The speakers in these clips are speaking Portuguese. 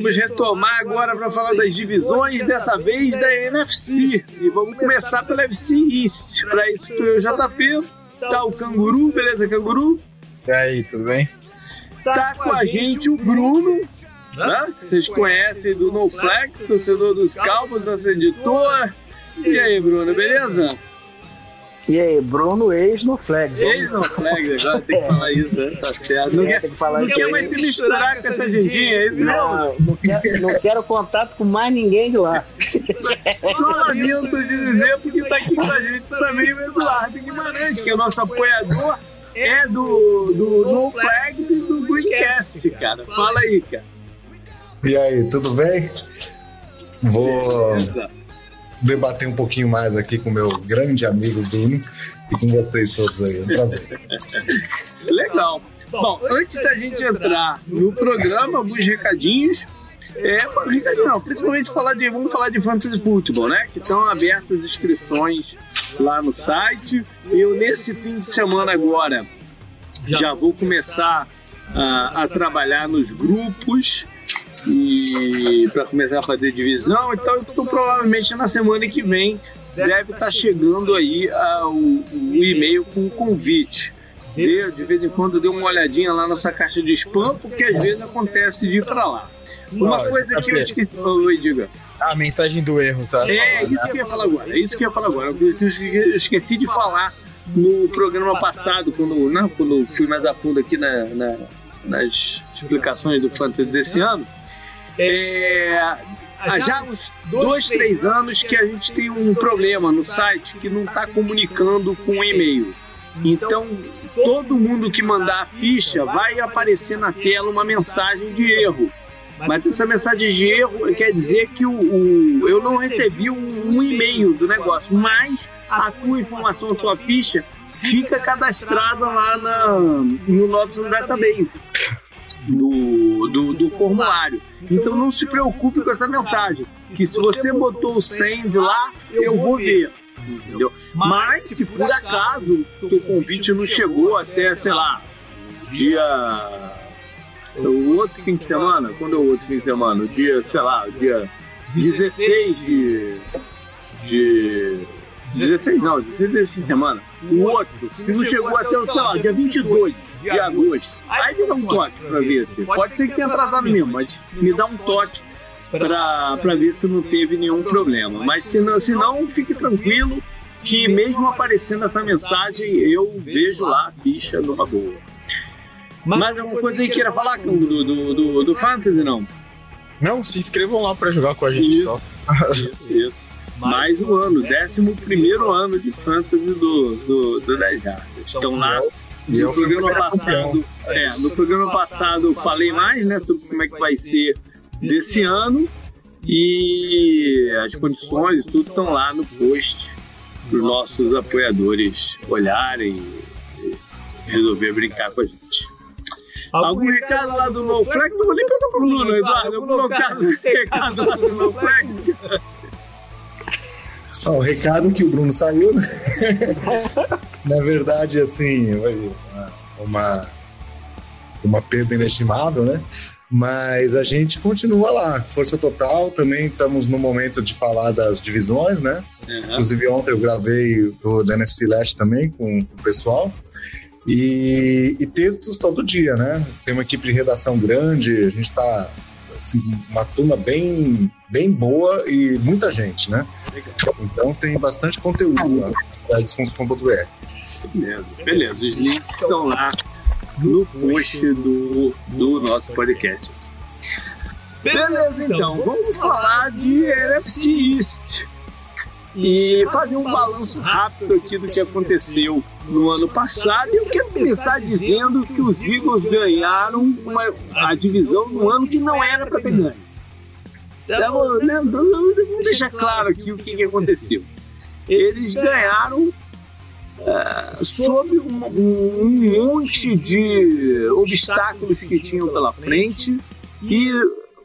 Vamos retomar agora para falar das divisões, dessa vez da NFC. E vamos começar pela NFC East. Para isso, eu, JP, tá o Canguru, beleza, Canguru? E aí, tudo bem? Tá com a gente o Bruno, né? Vocês conhecem do No Flex, torcedor dos Cowboys, nosso editor. E aí, Bruno, beleza? E aí, Bruno, ex no flag. Ex no flag, agora tem que falar isso, né? Tá certo. Não, É, quer, tem que falar não isso quer mais se misturar com essa gentinha, é isso mesmo? Não, não quero, não quero contato com mais ninguém de lá. Só lamento de dizer, porque tá aqui com a gente também o Eduardo Guimarães, que é o nosso apoiador, é do, do No Flag e do Greencast, cara. Fala aí, cara. E aí, tudo bem? Vou Beleza. Debater um pouquinho mais aqui com meu grande amigo Bruno e com vocês todos aí. É um prazer. Legal. Bom, antes da gente entrar no programa, alguns recadinhos. É, recadinho não, principalmente falar de, vamos falar de fantasy football, né? Que estão abertas inscrições lá no site. Eu nesse fim de semana agora já vou começar a, a trabalhar nos grupos e para começar a fazer divisão. Então, eu tô, provavelmente na semana que vem deve estar chegando aí ah, o, o e-mail com o convite. De, de vez em quando dê uma olhadinha lá na sua caixa de spam, porque às vezes acontece de ir para lá. Uma coisa que eu esqueci. Oi, diga. A mensagem do erro, sabe? É isso que eu ia falar agora. É isso que eu ia falar agora. Eu esque- eu esqueci de falar no programa passado, quando, não, quando eu fui mais a fundo aqui na- na- nas explicações do Fantasy desse ano. É, há já uns dois, três anos que a gente tem um problema no site que não está comunicando com o e-mail. Então, todo mundo que mandar a ficha vai aparecer na tela uma mensagem de erro. Mas essa mensagem de erro quer dizer que o, o- eu não recebi um, um e-mail do negócio, mas a tua informação, a tua ficha, fica cadastrada lá na, no nosso database do, do, do formulário. Então não se preocupe com essa mensagem, que se você botou o send lá, eu vou ver. Entendeu? Mas se por acaso o convite não chegou até, sei lá, dia. O outro fim de semana? Quando é o outro fim de semana? O dia, sei lá, o dia 16 de. de 16 não, 16 desse fim de semana. O outro, se não chegou até, o, sei lá, dia 22 de agosto, aí me dá um toque pra ver se. Pode ser que tenha atrasado mesmo, mas me dá um toque pra, pra ver se não teve nenhum problema. Mas se não, se não, fique tranquilo que mesmo aparecendo essa mensagem, eu vejo lá a ficha numa boa. Mais alguma coisa aí queira falar do, do, do, do Fantasy, não? Não, se inscrevam lá pra jogar com a gente. Isso. Só. Isso, isso. Mais um ano, 11 primeiro ano de Fantasy do, do, do 10 Jardas. Estão lá. No eu fui programa passado, é, no programa passado eu falei mais, né, sobre como é que vai ser desse ano e as condições, tudo estão lá no post para os nossos apoiadores olharem e resolver brincar com a gente. Algum recado lá do NoFlex? Não vou nem perguntar pro Bruno, Eduardo. Algum recado, recado lá do NoFlex? O recado que o Bruno saiu, né? Na verdade, assim, uma, uma perda inestimável, né? Mas a gente continua lá, força total. Também estamos no momento de falar das divisões, né? Inclusive, ontem eu gravei o da NFC Leste também com o pessoal. E, e textos todo dia, né? Tem uma equipe de redação grande, a gente está assim, uma turma bem, bem boa e muita gente, né? Então tem bastante conteúdo lá, sites.com.br. Beleza, beleza. Os links estão lá no post do, do nosso podcast. Beleza, então, vamos falar de NFC East. E fazer um balanço rápido aqui do que aconteceu no ano passado. E eu quero começar dizendo que os Eagles ganharam uma, a divisão no ano que não era para ter ganho. Então, né, vamos deixar claro aqui o que, que aconteceu. Eles ganharam sob um, um- monte de obstáculos que tinham pela frente e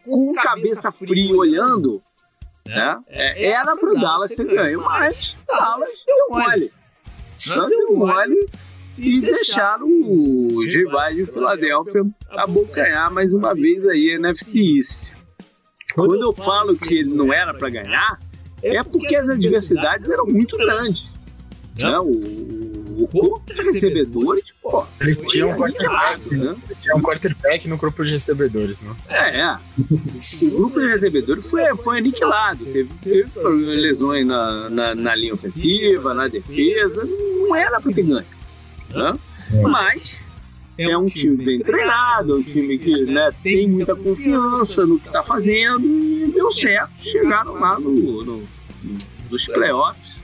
com cabeça fria olhando, né? é, Era pro Dallas ter ganho, mas Dallas deu mole. Não deu mole e deixaram os rivais de Filadélfia abocanhar mais uma vez aí a NFC East. Quando eu falo que não era para ganhar, é porque as adversidades eram muito grandes. Né? O, o corpo de recebedores, pô, Eles tinham um quarterback, né? tinha um quarterback no grupo de recebedores, né? É, é. O grupo de recebedores foi, foi aniquilado. Teve, teve lesões na, na, na linha ofensiva, na defesa. Não era para ter ganho. Né? Mas é um time bem treinado, é um time que né, tem muita confiança no que está fazendo e deu certo. Chegaram lá no, no, nos playoffs.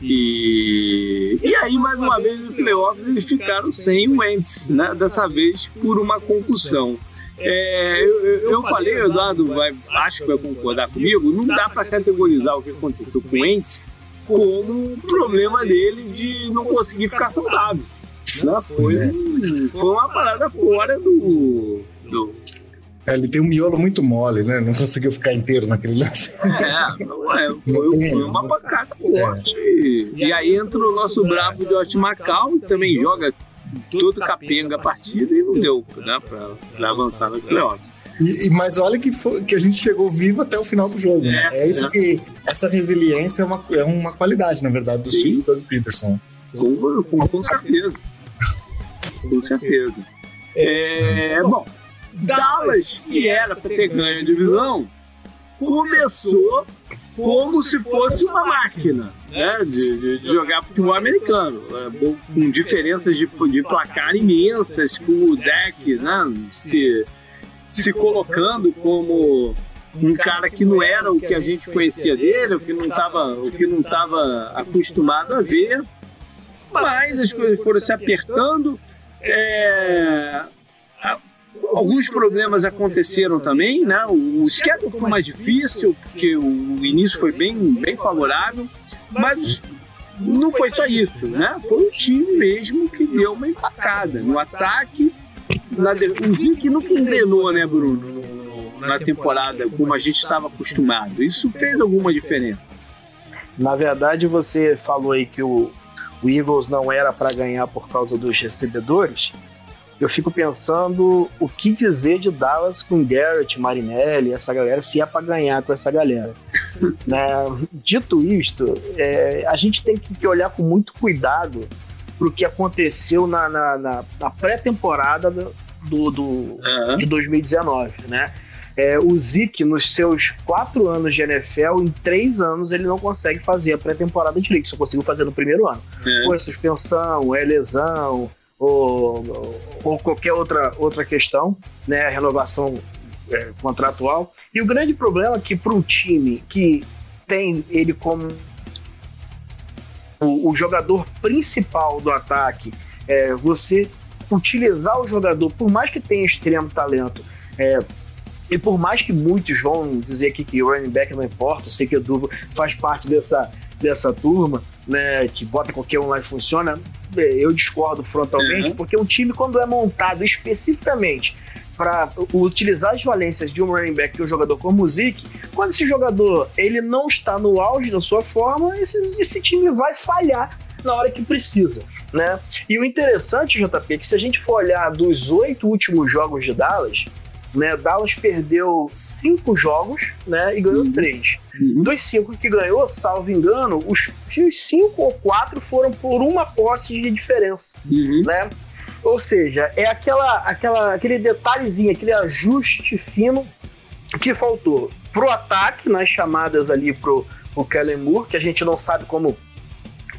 E, e aí, mais uma vez, nos playoffs eles ficaram sem o Wentz, né? dessa vez por uma concussão. É, eu, eu falei, o Eduardo vai, acho que vai concordar comigo, não dá para categorizar o que aconteceu com o Wentz como o problema dele de não conseguir ficar saudável. Né? Foi, foi uma parada fora do, do É, ele tem um miolo muito mole, né? Não conseguiu ficar inteiro naquele lance. É, não é, foi, foi uma pancada forte. E, e aí entra o nosso bravo Josh Macau, que também joga todo capenga a partida e não deu né, pra, pra avançar no playoff. E, mas olha que, foi- que a gente chegou vivo até o final do jogo. né? É, É, isso é. que. Essa resiliência é uma, é uma qualidade, na verdade, do time do Doug Peterson. Com, com, com certeza. Com certeza. É, bom, Dallas, que era para ter ganho a divisão, começou como se fosse uma máquina né, de, de- de jogar futebol americano, é, com diferenças de, de placar imensas, com o deck né, se, se colocando como um cara que não era o que a gente conhecia dele, o que não estava o que não estava acostumado a ver, mas as coisas foram se apertando. É, alguns problemas aconteceram também, né? O, o schedule ficou mais difícil, porque o início foi bem, bem favorável, mas não foi só isso, né? Foi o time mesmo que deu uma empacada no ataque. Na. O Vic nunca engrenou, né, Bruno? no- Na temporada, como a gente estava acostumado. Isso fez alguma diferença. Na verdade, você falou aí que o, o Eagles não era para ganhar por causa dos recebedores. Eu fico pensando o que dizer de Dallas com Garrett, Marinelli, essa galera, se é para ganhar com essa galera. né? Dito isto, é, a gente tem que olhar com muito cuidado pro que aconteceu na, na, na- na pré-temporada do, do, do, de 2019, né? É, o Zeke, nos seus quatro anos de NFL, em três anos ele não consegue fazer a pré-temporada direito, só conseguiu fazer no primeiro ano. É. Ou é suspensão, ou é lesão, ou, ou qualquer outra, outra questão, né? Renovação é, contratual. E o grande problema é que para um time que tem ele como o, o jogador principal do ataque, é, você utilizar o jogador, por mais que tenha extremo talento, é, e por mais que muitos vão dizer aqui que o running back não importa, eu sei que o Dubo faz parte dessa, dessa turma, né, que bota qualquer um lá e funciona, eu discordo frontalmente, Uhum. porque um time, quando é montado especificamente para utilizar as valências de um running back e um jogador como o Zeke, quando esse jogador ele não está no auge da sua forma, esse, esse time vai falhar na hora que precisa. Né? E o interessante, JP, é que se a gente for olhar dos oito últimos jogos de Dallas, né, Dallas perdeu cinco jogos né, e ganhou Uhum. três. Uhum. Dos cinco que ganhou, salvo engano, os, os cinco ou quatro foram por uma posse de diferença Uhum. né? Ou seja, é aquela, aquela, aquele detalhezinho, aquele ajuste fino que faltou pro ataque nas chamadas ali pro, pro Kellen Moore, que a gente não sabe como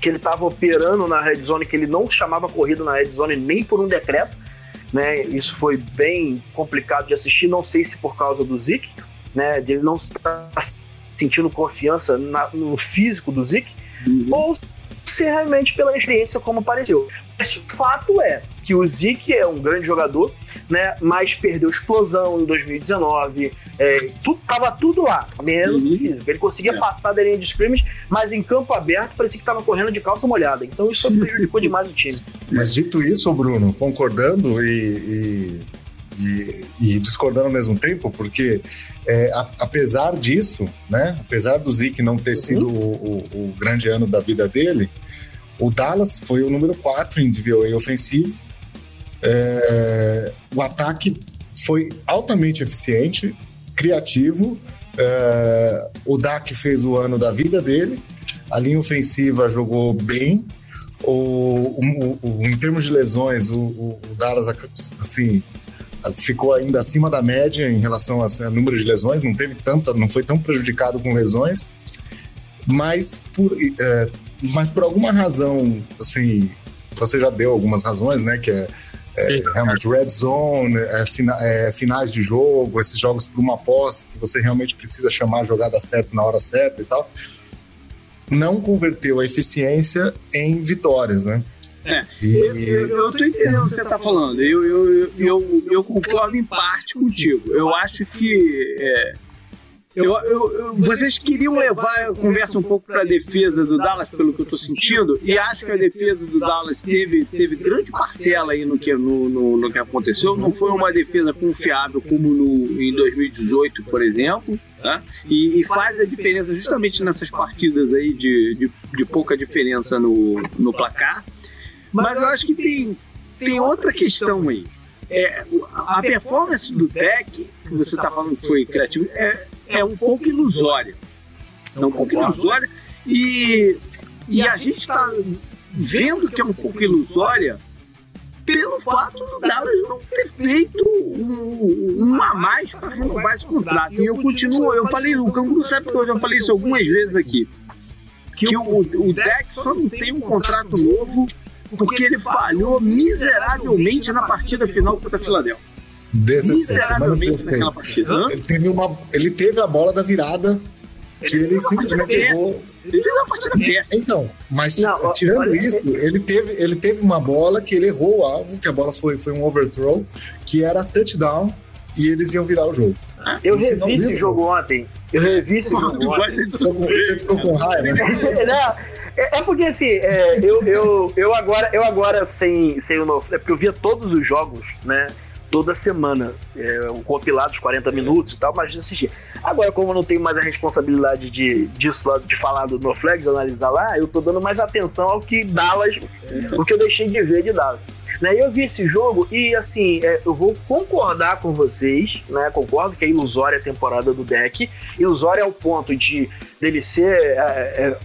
que ele estava operando na red zone, que ele não chamava corrida na red zone nem por um decreto, né? Isso foi bem complicado de assistir, não sei se por causa do Zeke, né? Dele não estar sentindo confiança na- no físico do Zeke, Uhum. ou se realmente pela experiência como apareceu. Mas o fato é que o Zeke é um grande jogador, né? Mas perdeu explosão em 2019. É, tudo, tava tudo lá, menos Uhum. físico. Ele conseguia É. passar da linha de scrimmage, mas em campo aberto parecia que tava correndo de calça molhada. Então isso prejudicou demais o time. Mas dito isso, Bruno, concordando e, e, e- e discordando ao mesmo tempo, porque é, a- apesar disso, né, apesar do Zeke não ter sido o, o- o grande ano da vida dele, O Dallas foi o número 4 em DVOA ofensivo. É, o ataque foi altamente eficiente, criativo. É, o Dak fez o ano da vida dele. A linha ofensiva jogou bem. O, o, o em termos de lesões, o, o, Dallas assim, ficou ainda acima da média em relação ao número de lesões. Não teve tanta, não foi tão prejudicado com lesões. Mas por, é, mas por alguma razão, assim, você já deu algumas razões, né? Que é, é realmente red zone, é, fina, é, finais de jogo, esses jogos por uma posse que você realmente precisa chamar a jogada certa na hora certa e tal. Não converteu a eficiência em vitórias, né? É, e... eu, eu, eu tô entendendo o que você está falando. Eu, eu, eu, eu, concordo em parte contigo. Eu acho que é, eu, eu, eu, vocês queriam levar a conversa um pouco para a defesa do Dallas, pelo que eu estou sentindo, e acho que a defesa do Dallas teve, teve grande parcela aí no que, no, no, no que aconteceu. Não foi uma defesa confiável como no, em 2018, por exemplo. Tá? E, e, faz a diferença justamente nessas partidas aí de, de, de pouca diferença no, no placar. Mas eu acho que tem, tem outra questão aí. É, a performance do deck, que você está falando que foi criativo, é, é um pouco ilusória. É um pouco ilusória. E, e a gente está vendo que é um pouco ilusória pelo fato do Dallas não ter feito um, um a mais para renovar esse contrato. E eu continuo, eu falei, o Canguru sabe que eu já falei isso algumas vezes aqui, que o, o deck só não tem um contrato novo porque ele falhou miseravelmente na partida final contra a Filadélfia. 17, semana 16. Ele teve, uma, ele teve a bola da virada que ele, ele simplesmente errou. Ele fez uma partida péssima. Então, mas não, tirando olha, isso, ele teve, ele teve uma bola que ele errou o alvo, que a bola foi, foi um overthrow, que era touchdown, e eles iam virar o jogo. Eu revi esse jogo ontem. Eu revi esse jogo ontem. Você ficou com raiva, né? É, é, porque assim, é, eu, eu, eu agora, eu agora sem, sem o novo. É porque eu via todos os jogos, né? Toda semana, é, um compilado de 40 minutos e tal, mas de assistir. Agora, como eu não tenho mais a responsabilidade de, disso de falar do No Flags, analisar lá, eu tô dando mais atenção ao que Dallas, o que eu deixei de ver de Dallas. Né, eu vi esse jogo e, assim, é, eu vou concordar com vocês, né? Concordo que é ilusória a temporada do deck. Ilusória ao ponto de dele ser é, é,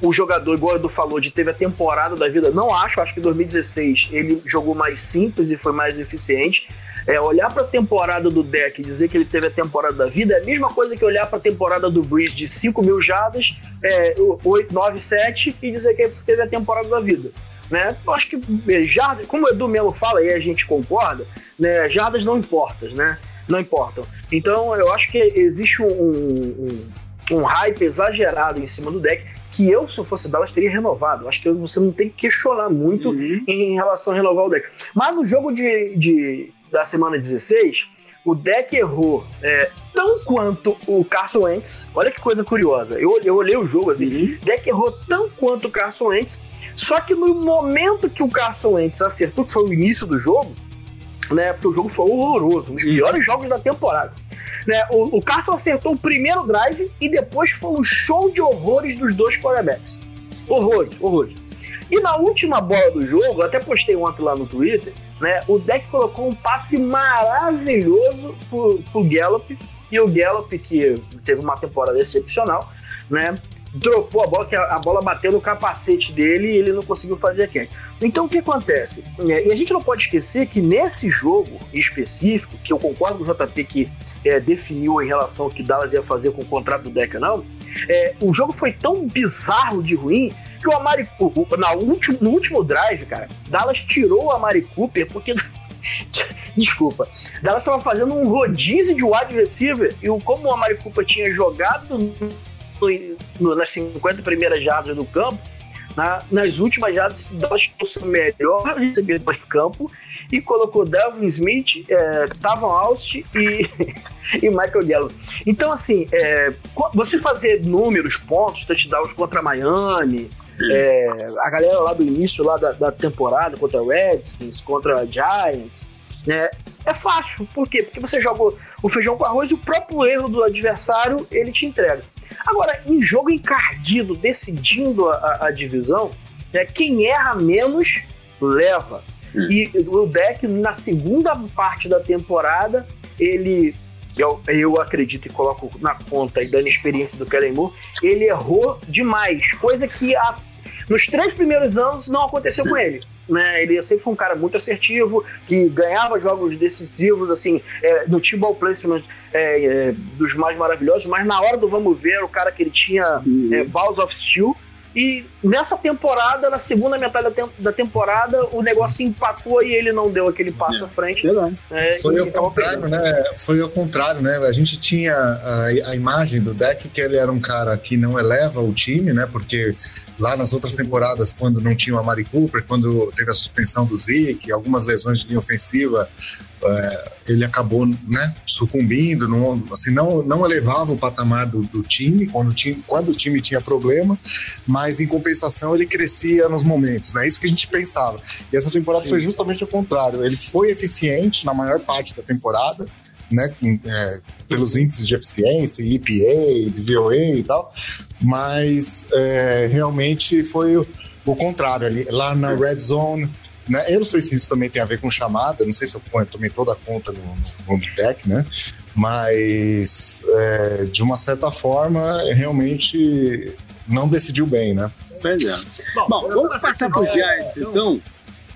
o jogador, igual o Edu falou, de teve a temporada da vida. Não acho, acho que em 2016 ele jogou mais simples e foi mais eficiente. É, olhar para a temporada do deck e dizer que ele teve a temporada da vida é a mesma coisa que olhar para a temporada do Breeze de 5 mil jardas, é, 8, 9, 7 e dizer que ele teve a temporada da vida. Né? Eu acho que é, jardas, como o Edu Melo fala e a gente concorda, né, jardas não importam, né? Não importam. Então eu acho que existe um, um, um hype exagerado em cima do deck que eu, se eu fosse Dallas, teria renovado. Acho que você não tem que questionar muito uhum. em relação a renovar o deck. Mas no jogo de, de da semana 16, o deck errou é, tão quanto o Carson Wentz. Olha que coisa curiosa. Eu, eu olhei o jogo assim, uhum. deck errou tão quanto o Carson Wentz. Só que no momento que o Carson Wentz acertou, que foi o início do jogo, né? Porque o jogo foi horroroso, um dos piores jogos da temporada. Né, o, o Carson acertou o primeiro drive e depois foi um show de horrores dos dois quarterbacks. Horrores, horrores. E na última bola do jogo, até postei ontem lá no Twitter, né? O deck colocou um passe maravilhoso pro, pro Gallup. E o Gallup, que teve uma temporada excepcional, né? Dropou a bola, que a, a bola bateu no capacete dele e ele não conseguiu fazer a catch. Então o que acontece? É, e a gente não pode esquecer que nesse jogo específico, que eu concordo com o JP que é, definiu em relação ao que Dallas ia fazer com o contrato do Deca, não, é, o jogo foi tão bizarro de ruim que o Amari na último, no último drive, cara, Dallas tirou o Amari Cooper porque. Desculpa. Dallas estava fazendo um rodízio de wide receiver e como o Amari Cooper tinha jogado no, no, nas 50 primeiras jardas do campo, na, nas últimas jardas, Dallas trouxe o melhor recebedor de campo e colocou Delvin Smith, é, Tavon Austin e, e Michael Gallup. Então, assim, é, você fazer números, pontos, touchdowns contra Miami, é, a galera lá do início lá da, da temporada contra Redskins, contra Giants, né? É fácil. Por quê? Porque você joga o feijão com arroz e o próprio erro do adversário ele te entrega. Agora, em jogo encardido, decidindo a, a divisão, É, quem erra menos, leva. Hum. E o deck, na segunda parte da temporada, ele eu, eu acredito e coloco na conta e dando experiência do Kellen Moore, ele errou demais, coisa que a, nos três primeiros anos não aconteceu com ele. Né, ele sempre foi um cara muito assertivo, que ganhava jogos decisivos, assim, é, no team ball placement é, é, dos mais maravilhosos, mas na hora do vamos ver, o cara que ele tinha uhum. é, Balls of Steel, e nessa temporada, na segunda metade da, temporada, o negócio empatou e ele não deu aquele passo é. à frente. É, foi ao contrário, né? Foi ao contrário, né? A gente tinha a, a, imagem do deck que ele era um cara que não eleva o time, né? Porque lá nas outras temporadas, quando não tinha o Amari Cooper, quando teve a suspensão do Zeke, algumas lesões de linha ofensiva, é, ele acabou né, sucumbindo, não, assim, não, não elevava o patamar do, do time quando, o time quando o time tinha problema, mas em compensação ele crescia nos momentos, né? Isso que a gente pensava. E essa temporada Sim. foi justamente o contrário. Ele foi eficiente na maior parte da temporada, né, é, pelos índices de eficiência, EPA, de VOA e tal, mas é, realmente foi o, o contrário ali. Lá na Red Zone, né, eu não sei se isso também tem a ver com chamada, não sei se eu ponho também toda a conta no, no deck, né? Mas é, de uma certa forma, realmente não decidiu bem, né? Pois é. Bom, Bom vamos passar pro Giants, então.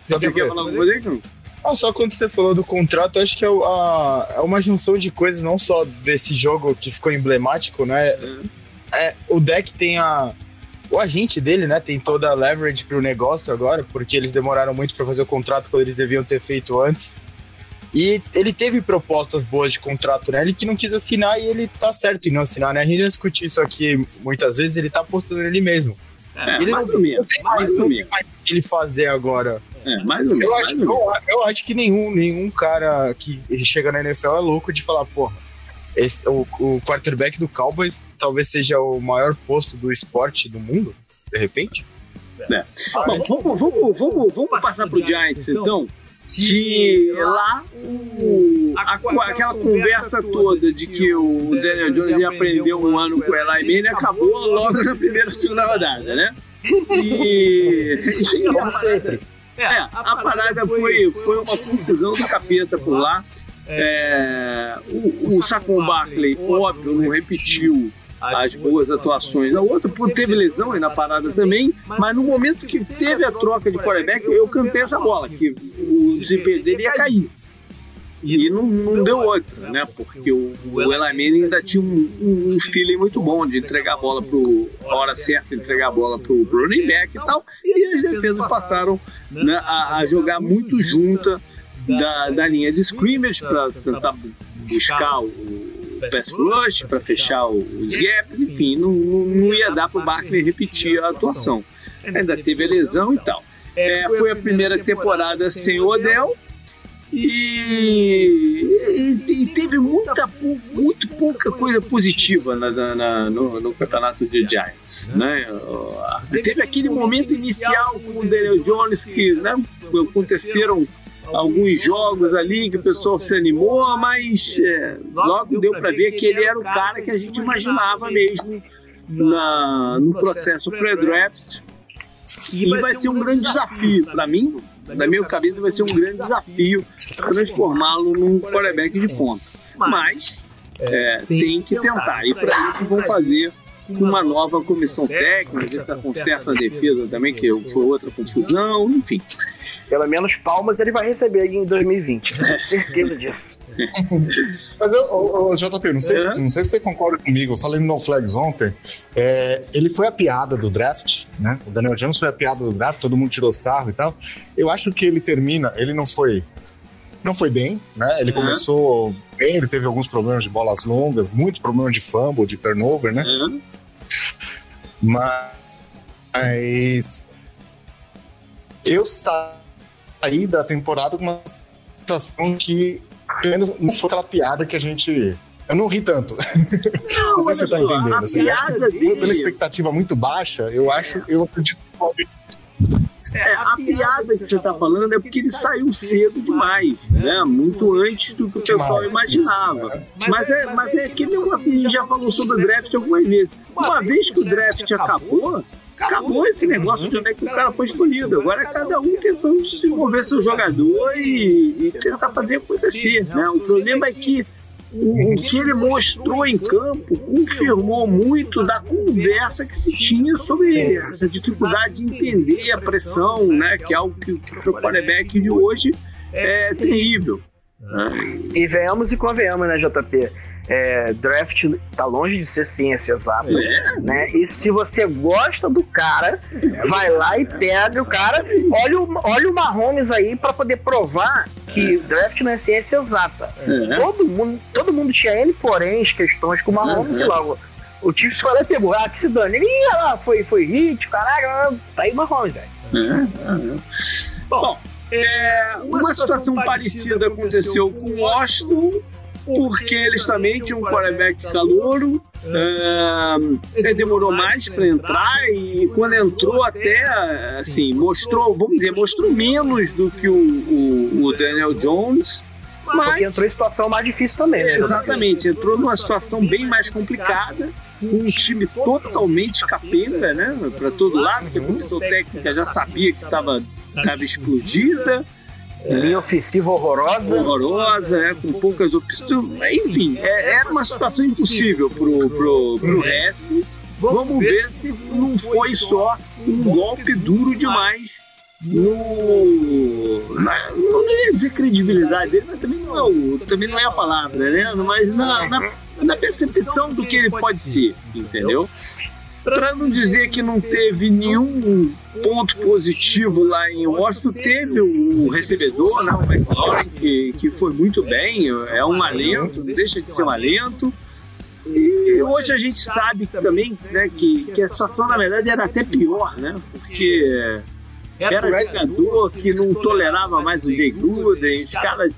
Você quer falar alguma coisa aí, ah, só quando você falou do contrato, acho que é, a, é uma junção de coisas, não só desse jogo que ficou emblemático, né? É, o deck tem a. O agente dele, né, tem toda a leverage pro negócio agora, porque eles demoraram muito para fazer o contrato quando eles deviam ter feito antes. E ele teve propostas boas de contrato, né? Ele que não quis assinar e ele tá certo em não assinar, né? A gente já discutiu isso aqui muitas vezes, ele tá apostando nele mesmo. É, ele mais não, ou menos. Tem mais, mais, tem mais ele fazer agora é, mais ou menos. Eu acho, eu, eu, acho que nenhum, nenhum cara que chega na NFL é louco de falar, porra, esse, o, o quarterback do Cowboys talvez seja o maior posto do esporte do mundo, de repente. É. Bom, vamos, vamos, vamos, vamos passar pro Giants então. Que lá o, a, aquela conversa toda de que o Daniel Jones ia aprender um ano com o Eli Manning acabou logo na primeira segunda rodada, né? E. Como sempre. É, a, a parada foi, foi uma confusão do capeta por lá. É, o, o Saquon Barkley, óbvio, não repetiu as boas atuações. A outra teve lesão aí na parada também, mas no momento que teve a troca de quarterback, eu cantei essa bola, que o desempenho dele ia cair. E não, não deu outra, né? Porque o, o Eli Manning ainda tinha um, um, feeling muito bom de entregar a bola pro a hora certa, entregar a bola pro running back e tal. E as defesas passaram né, a, a, jogar muito junta da, da linha de scrimmage para tentar buscar o pass rush, para fechar os gaps, enfim, não, não ia dar pro Barkley repetir a atuação. Ainda teve a lesão e tal. É, foi a primeira temporada sem o Odell e, e, e, teve muita, muito pouca coisa positiva na, na, no, no, campeonato de Giants. Né? Teve aquele momento inicial com o Daniel Jones que né, aconteceram alguns jogos ali que o pessoal se animou, mas é, logo deu para ver que ele era o cara que a gente imaginava mesmo na, no processo pré-draft. E vai ser um grande desafio para mim na minha cabeça vai ser um grande desafio transformá-lo num quarterback de ponta. Mas é, tem que tentar. E para isso vão fazer uma nova comissão técnica, se conserta a defesa também, que foi outra confusão, enfim. Pelo menos palmas ele vai receber em 2020. Tenho certeza disso. Mas eu, eu, JP, não sei, é. não sei se você concorda comigo. Eu falei no No Flags ontem. É, ele foi a piada do draft, né? O Daniel Jones foi a piada do draft, todo mundo tirou sarro e tal. Eu acho que ele termina, ele não foi. Não foi bem, né? Ele uhum. começou bem, ele teve alguns problemas de bolas longas, muitos problemas de fumble, de turnover, né? Uhum. Mas eu saí da temporada com uma situação que menos não foi aquela piada que a gente. Eu não ri tanto. Não, não sei se você tá entendendo. Assim, piada dele... Pela expectativa muito baixa, eu acho, eu acredito que. É, a piada que você está falando é porque ele saiu cedo demais, né? Muito antes do que o pessoal imaginava. Mas é, mas é aquele negócio que a gente já falou sobre o draft algumas vezes. Uma vez que o draft acabou, acabou esse negócio de onde é que o cara foi escolhido. Agora é cada um tentando desenvolver seu jogador e, e tentar fazer acontecer. Né? O problema é que o, o, que ele mostrou em campo confirmou muito da conversa que se tinha sobre essa dificuldade de entender a pressão, né? Que é algo que, que para o quarterback de hoje é terrível. E venhamos e convenhamos, né, JP? É, draft tá longe de ser ciência exata, é. né? E se você gosta do cara, vai lá e pega o cara. Olha o, olha o Mahomes aí para poder provar que é. draft não é ciência exata. É. Todo, mundo, todo mundo tinha N, porém, questões com o Mahomes e lá. O, Chiefs foi lá e pegou, ah, que se dane. Ele ia lá, foi, foi hit, caralho, tá aí o Mahomes, velho. É, Bom, é, uma situação parecida aconteceu com o Washington, porque eles também tinham um quarterback calouro. Uh, ele demorou mais para entrar e quando entrou até assim mostrou vamos dizer mostrou menos do que o, o, o Daniel Jones mas Porque entrou em situação mais difícil também, né? Exatamente, entrou numa situação bem mais complicada, um time totalmente capenga, né? Para todo lado, porque a comissão técnica já sabia que estava estava explodida. Linha ofensiva horrorosa. Horrorosa, é, com poucas opções. Enfim, é, era uma situação impossível pro, pro, pro Haskins. Vamos ver se não foi só um golpe duro demais no. Na, não ia dizer credibilidade dele, mas também não é, o, também não é a palavra, né? Mas na, na, na percepção do que ele pode ser, entendeu? Para não dizer que não teve nenhum ponto positivo lá em Washington, teve o recebedor, né, o McLaurin, que, que foi muito bem, é um alento, não deixa de ser um alento. E hoje a gente sabe também né, que, que a situação, na verdade, era até pior, né? Porque era jogador que não tolerava mais o Jay Gruden, os caras.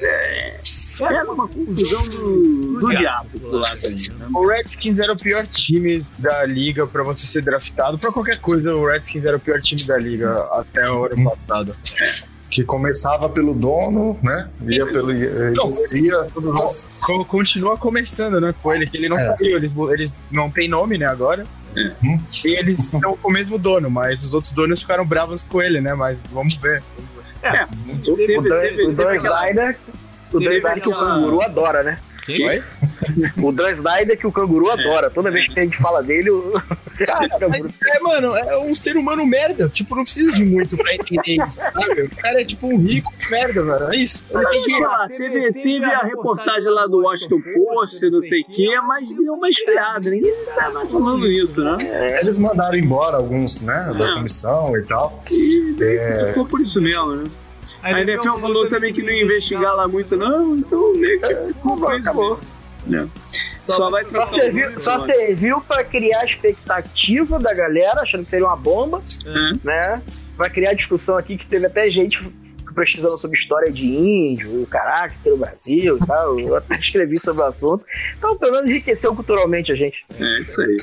É, era uma confusão do, do diabo do lado ali. Né? O Redskins era o pior time da liga pra você ser draftado. Pra qualquer coisa, o Redskins era o pior time da liga até o ano passado. Que começava pelo dono, né? Ia pelo. Inicia, tudo Continua começando, né? Com ele, que ele não é. sabia. Eles, eles não tem nome, né? Agora. Uhum. E eles estão com o mesmo dono, mas os outros donos ficaram bravos com ele, né? Mas vamos ver. É, teve, o Dan, teve, o Dan Snyder, o Dan Snyder que o canguru adora, né? Quem? O Dan Snyder que o canguru é. adora. Toda vez que a gente fala dele, o. Cara, é, mano, é um ser humano merda. Tipo, não precisa de muito pra entender isso, sabe? O cara é tipo um rico merda, mano. É isso. Ah, teve, teve a reportagem lá do Washington Post, não sei o quê, mas deu uma esfriada. Ninguém tá mais falando isso, né? É, eles mandaram embora alguns, né, da é. comissão e tal. E é... ficou por isso mesmo, né? A NFL falou também que não ia investigar lá muito, não, então meio que acabou. acabou. É. Só, só, vai só serviu, só serviu para criar expectativa da galera, achando que seria uma bomba, uhum. né? Vai criar discussão aqui que teve até gente pesquisando sobre história de índio, o caráter pelo Brasil e tal. Eu até escrevi sobre o assunto. Então, pelo menos enriqueceu culturalmente a gente. É isso aí.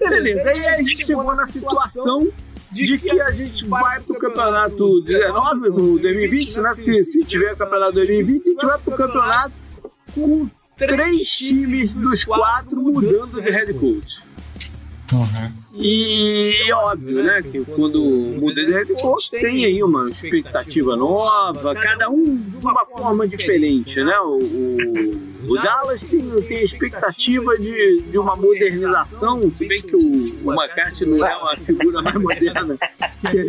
Beleza, aí a gente chegou na situação de que a gente vai pro campeonato 19, no 2020, né? Se, se tiver campeonato 2020, a gente vai pro campeonato com três times dos quatro mudando de head coach. Uhum. E óbvio, né, que quando muda de head coach tem aí uma expectativa nova, cada um de uma forma diferente, né? O, o o Dallas tem, tem expectativa de, de uma modernização, se bem que o, o McCarthy não é uma figura mais moderna.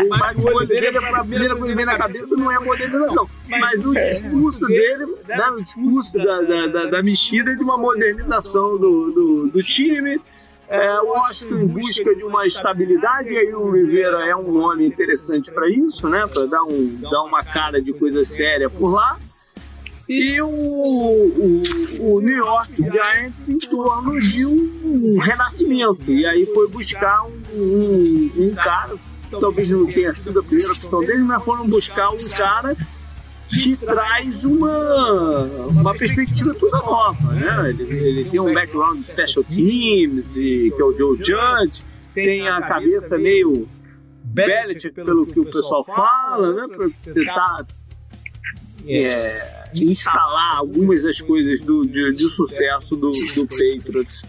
Mas o dele, a primeira coisa que vem na cabeça não é modernização. Mas o discurso dele, né, o discurso da, da, da, da mexida de uma modernização do, do, do time. É, Washington em busca de uma estabilidade, e aí o Rivera é um nome interessante para isso, né? Para dar, um, dar uma cara de coisa séria por lá e o, o, o New York Giants em torno de um, renascimento. E aí foi buscar um, um, um cara, talvez não tenha sido a primeira opção dele, mas foram buscar um cara que traz uma, uma perspectiva toda nova, né? Ele, ele tem um background de special teams, e, que é o Joe Judge, tem a cabeça meio Belichick, pelo que o pessoal fala, né? Para tentar é, instalar algumas das coisas do, de, de sucesso do, do Patriots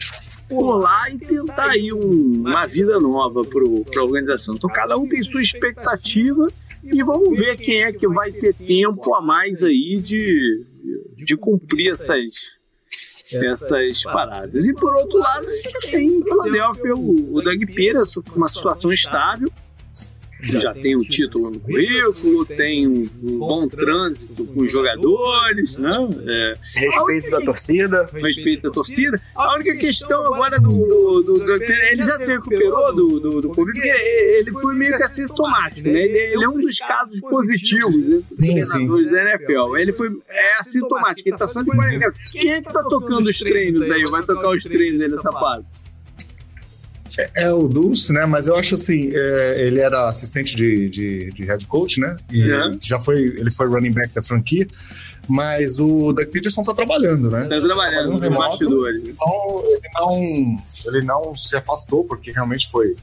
por lá e tentar aí um, uma vida nova para a organização. Então cada um tem sua expectativa e vamos ver quem é que vai ter tempo a mais aí de, de cumprir essas, essas paradas. E por outro lado, a gente tem em Filadélfia o, o Doug com uma situação estável já tem um título no currículo, tem um, um bom trânsito com os jogadores, né? É, respeito da torcida. Respeito da torcida. A única questão agora do. do, do, do ele já se recuperou do, do, do Covid, porque ele foi meio que assintomático, né? Ele, ele é um dos casos positivos né, dos treinadores da NFL. Ele foi é assintomático, ele tá só de quarentena. Quem é que tá tocando os treinos aí? Vai tocar os treinos aí nessa fase? É, é, o Dulce, né? Mas eu acho assim, é, ele era assistente de, de, de, head coach, né? E uhum. já foi, ele foi running back da franquia. Mas o Doug Peterson tá trabalhando, né? Tá trabalhando no remoto, Então ele não, ele não se afastou, porque realmente foi,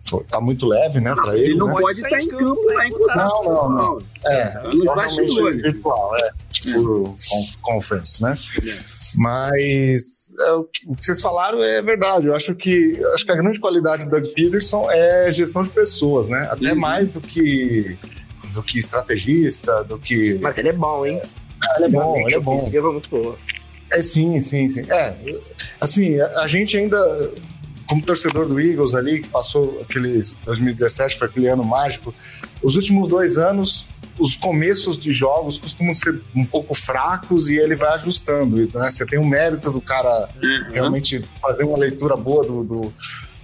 foi tá muito leve, né, pra ele. Ele não né? pode estar em campo lá em Não, não, não. É, normalmente virtual, é. Tipo, é. conference, né? É. Mas é, o que vocês falaram é verdade. Eu acho que acho que a grande qualidade do Doug Peterson é gestão de pessoas, né? Até uhum. mais do que do que estrategista, do que. Mas ele é bom, hein? É, ele é bom, ele é bom. É muito boa. É sim, sim, sim. É, assim, a, a gente ainda como torcedor do Eagles ali, que passou aquele 2017, foi aquele ano mágico, os últimos dois anos os começos de jogos costumam ser um pouco fracos e ele vai ajustando. Né? Você tem o mérito do cara uhum. realmente fazer uma leitura boa do, do,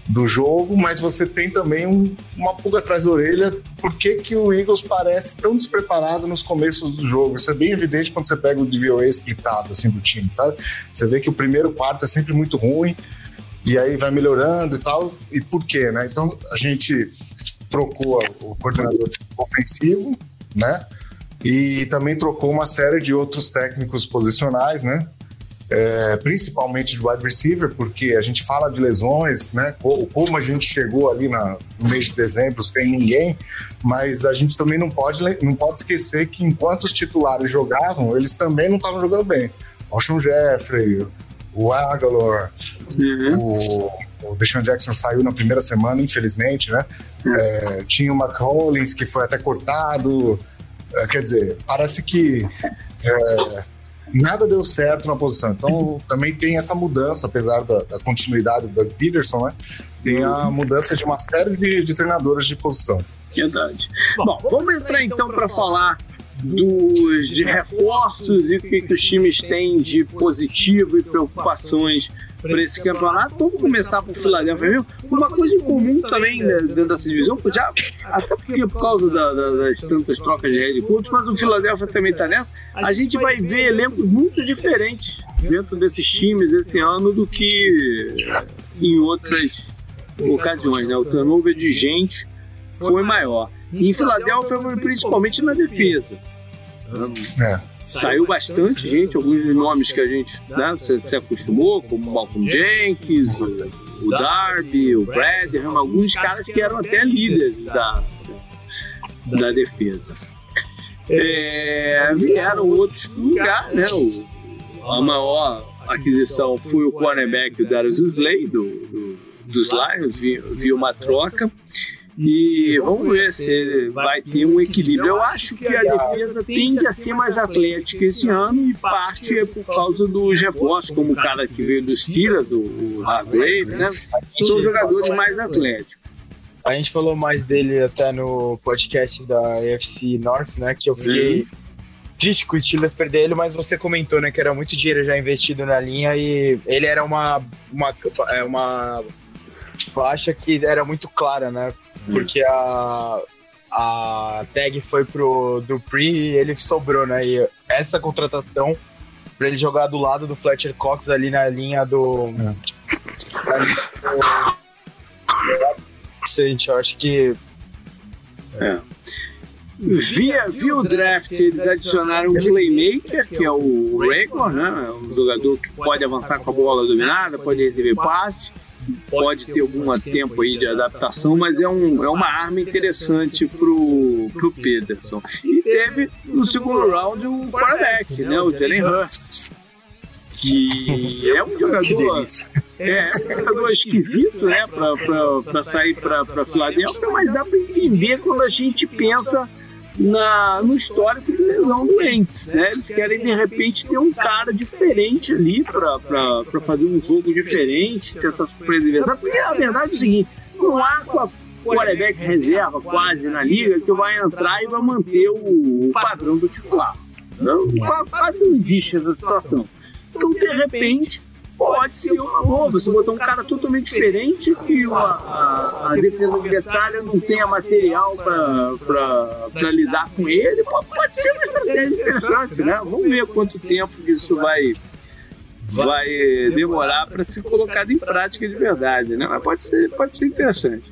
do jogo, mas você tem também um, uma pulga atrás da orelha. Por que, que o Eagles parece tão despreparado nos começos do jogo? Isso é bem evidente quando você pega o DVOA splitado assim, do time, sabe? Você vê que o primeiro quarto é sempre muito ruim e aí vai melhorando e tal. E por quê, né? Então a gente trocou o coordenador ofensivo né? E também trocou uma série de outros técnicos posicionais, né? É, principalmente de wide receiver, porque a gente fala de lesões, né? Como a gente chegou ali na, no mês de dezembro sem ninguém, mas a gente também não pode, não pode esquecer que enquanto os titulares jogavam, eles também não estavam jogando bem. O Sean Jeffrey, o Agalor, uhum. o, o Deshaun Jackson saiu na primeira semana, infelizmente, né? É, tinha o McCollins, que foi até cortado. É, quer dizer, parece que é, nada deu certo na posição. Então, também tem essa mudança, apesar da, da continuidade do Doug Peterson, né? Tem a mudança de uma série de, de treinadores de posição. Verdade. Bom, vamos entrar então para falar dos de reforços e o que, que os times têm de positivo e preocupações para esse campeonato. Vamos começar por Filadélfia mesmo. Uma coisa em comum também né, dentro dessa divisão, já, até porque por causa da, da, das tantas trocas de head coach, mas o Filadélfia também está nessa. A gente vai ver elencos muito diferentes dentro desses times esse ano do que em outras ocasiões. Né? O turnover de gente foi maior. Em Filadélfia, principalmente na defesa. É. Saiu bastante gente, alguns dos nomes que a gente né, se, se acostumou, como Malcolm Jenkins, o, o Darby, o Bradham, alguns caras que eram até líderes da, da defesa. É, vieram outros lugar, né? O, a maior aquisição foi o cornerback, o Darius Slay, do, do, dos Lions, viu uma troca. E vamos ver se ele vai ter um equilíbrio. Eu acho que a defesa tende a ser mais atlética esse ano e parte é por causa dos reforços, como o cara que veio dos Steelers, o Hargrave, né? São jogadores mais atléticos. A gente falou mais dele até no podcast da AFC North, né? Que eu fiquei triste com o Steelers perder ele, mas você comentou, né? Que era muito dinheiro já investido na linha e ele era uma, uma, é, uma faixa que era muito clara, né? Porque a, a tag foi pro Dupree e ele sobrou, né? E essa contratação para ele jogar do lado do Fletcher Cox ali na linha do. É. Gente, eu acho que. É. Via, via o draft, eles adicionaram um playmaker, que é o Regor, né? Um jogador que pode avançar com a bola dominada, pode receber passe pode ter algum tempo aí de adaptação, mas é, um, é uma arma interessante pro, pro Peterson. E teve no segundo round o quarterback, né, o Jalen Hurts, que é um jogador É, é um jogador esquisito, né, pra, pra, pra sair pra, pra Filadélfia, mas dá pra entender quando a gente pensa na, no histórico de lesão do Ents, né? Eles querem de repente ter um cara diferente ali para fazer um jogo diferente, tentar surpreender. Porque a verdade é o seguinte: não há quarterback reserva quase na liga que vai entrar e vai manter o, o padrão do titular. Não, quase não existe essa situação. Então, de repente, pode ser uma boa. Você botar um cara totalmente diferente que a, a, a defesa adversária não tenha material para lidar com ele, pode, pode ser uma estratégia interessante, né? Vamos ver quanto tempo isso vai vai demorar para ser colocado em prática de verdade, né? Mas pode ser, pode ser interessante.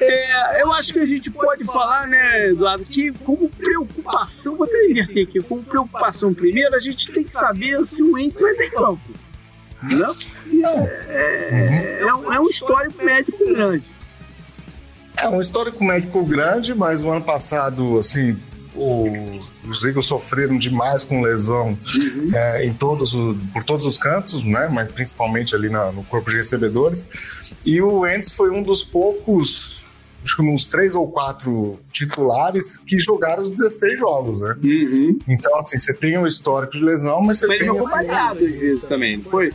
É, eu acho que a gente pode falar, né, Eduardo, que como preocupação, vou até inverter aqui, como preocupação primeiro, a gente tem que saber se o Entes vai ter campo. Né? É, é, é, um, é um histórico médico grande. É um histórico médico grande, mas no ano passado, assim, o, os Eagles sofreram demais com lesão uhum. é, em todos o, por todos os cantos, né? Mas principalmente ali na, no corpo de recebedores. E o Ents foi um dos poucos acho que uns três ou quatro titulares que jogaram os 16 jogos, né? Uhum. Então, assim, você tem um histórico de lesão, mas você mas tem. Mas assim, variado às vezes também, não foi?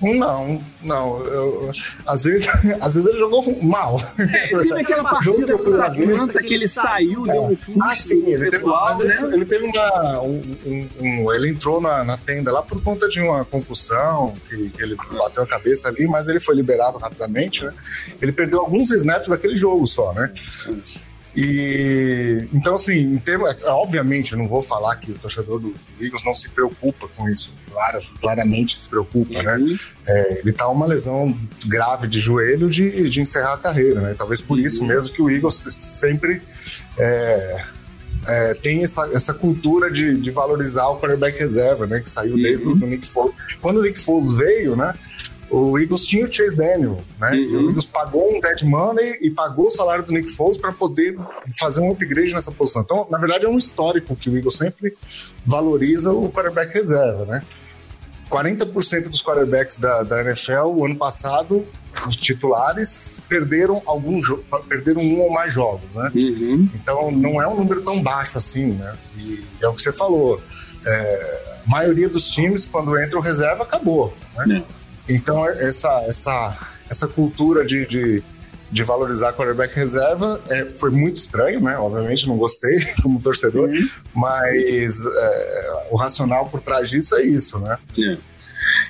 Não, não. Eu, às, vezes, às vezes ele jogou mal. É, teve aquela partida contra Atlanta que ele saiu, deu um susto ah, sim, ele teve, né? ele, ele, teve uma. Um, um, um, ele entrou na, na, tenda lá por conta de uma concussão, que, que, ele bateu a cabeça ali, mas ele foi liberado rapidamente, né? Ele perdeu alguns snaps daquele jogo só, né? E então, assim, em termos, obviamente, eu não vou falar que o torcedor do Eagles não se preocupa com isso. Claro, claramente se preocupa, né? uhum. né? É, ele tá uma lesão grave de joelho de, de encerrar a carreira, né? Talvez por isso uhum. mesmo que o Eagles sempre é, é, tem essa, essa cultura de, de valorizar o quarterback reserva, né? Que saiu desde uhum. o Nick Foles. Quando o Nick Foles veio, né? o Eagles tinha o Chase Daniel, né? Uhum. E o Eagles pagou um dead money e pagou o salário do Nick Foles para poder fazer um upgrade nessa posição. Então, na verdade, é um histórico que o Eagles sempre valoriza o quarterback reserva, né? 40% dos quarterbacks da, da NFL, o ano passado, os titulares, perderam algum perderam um ou mais jogos, né? Uhum. Então, não é um número tão baixo assim, né? E é o que você falou. É, a maioria dos times, quando entra o reserva, acabou, né? É. Então, essa, essa, essa cultura de, de, de valorizar quarterback reserva é, foi muito estranho, né? Obviamente, não gostei como torcedor, uhum. mas é, o racional por trás disso é isso, né? É.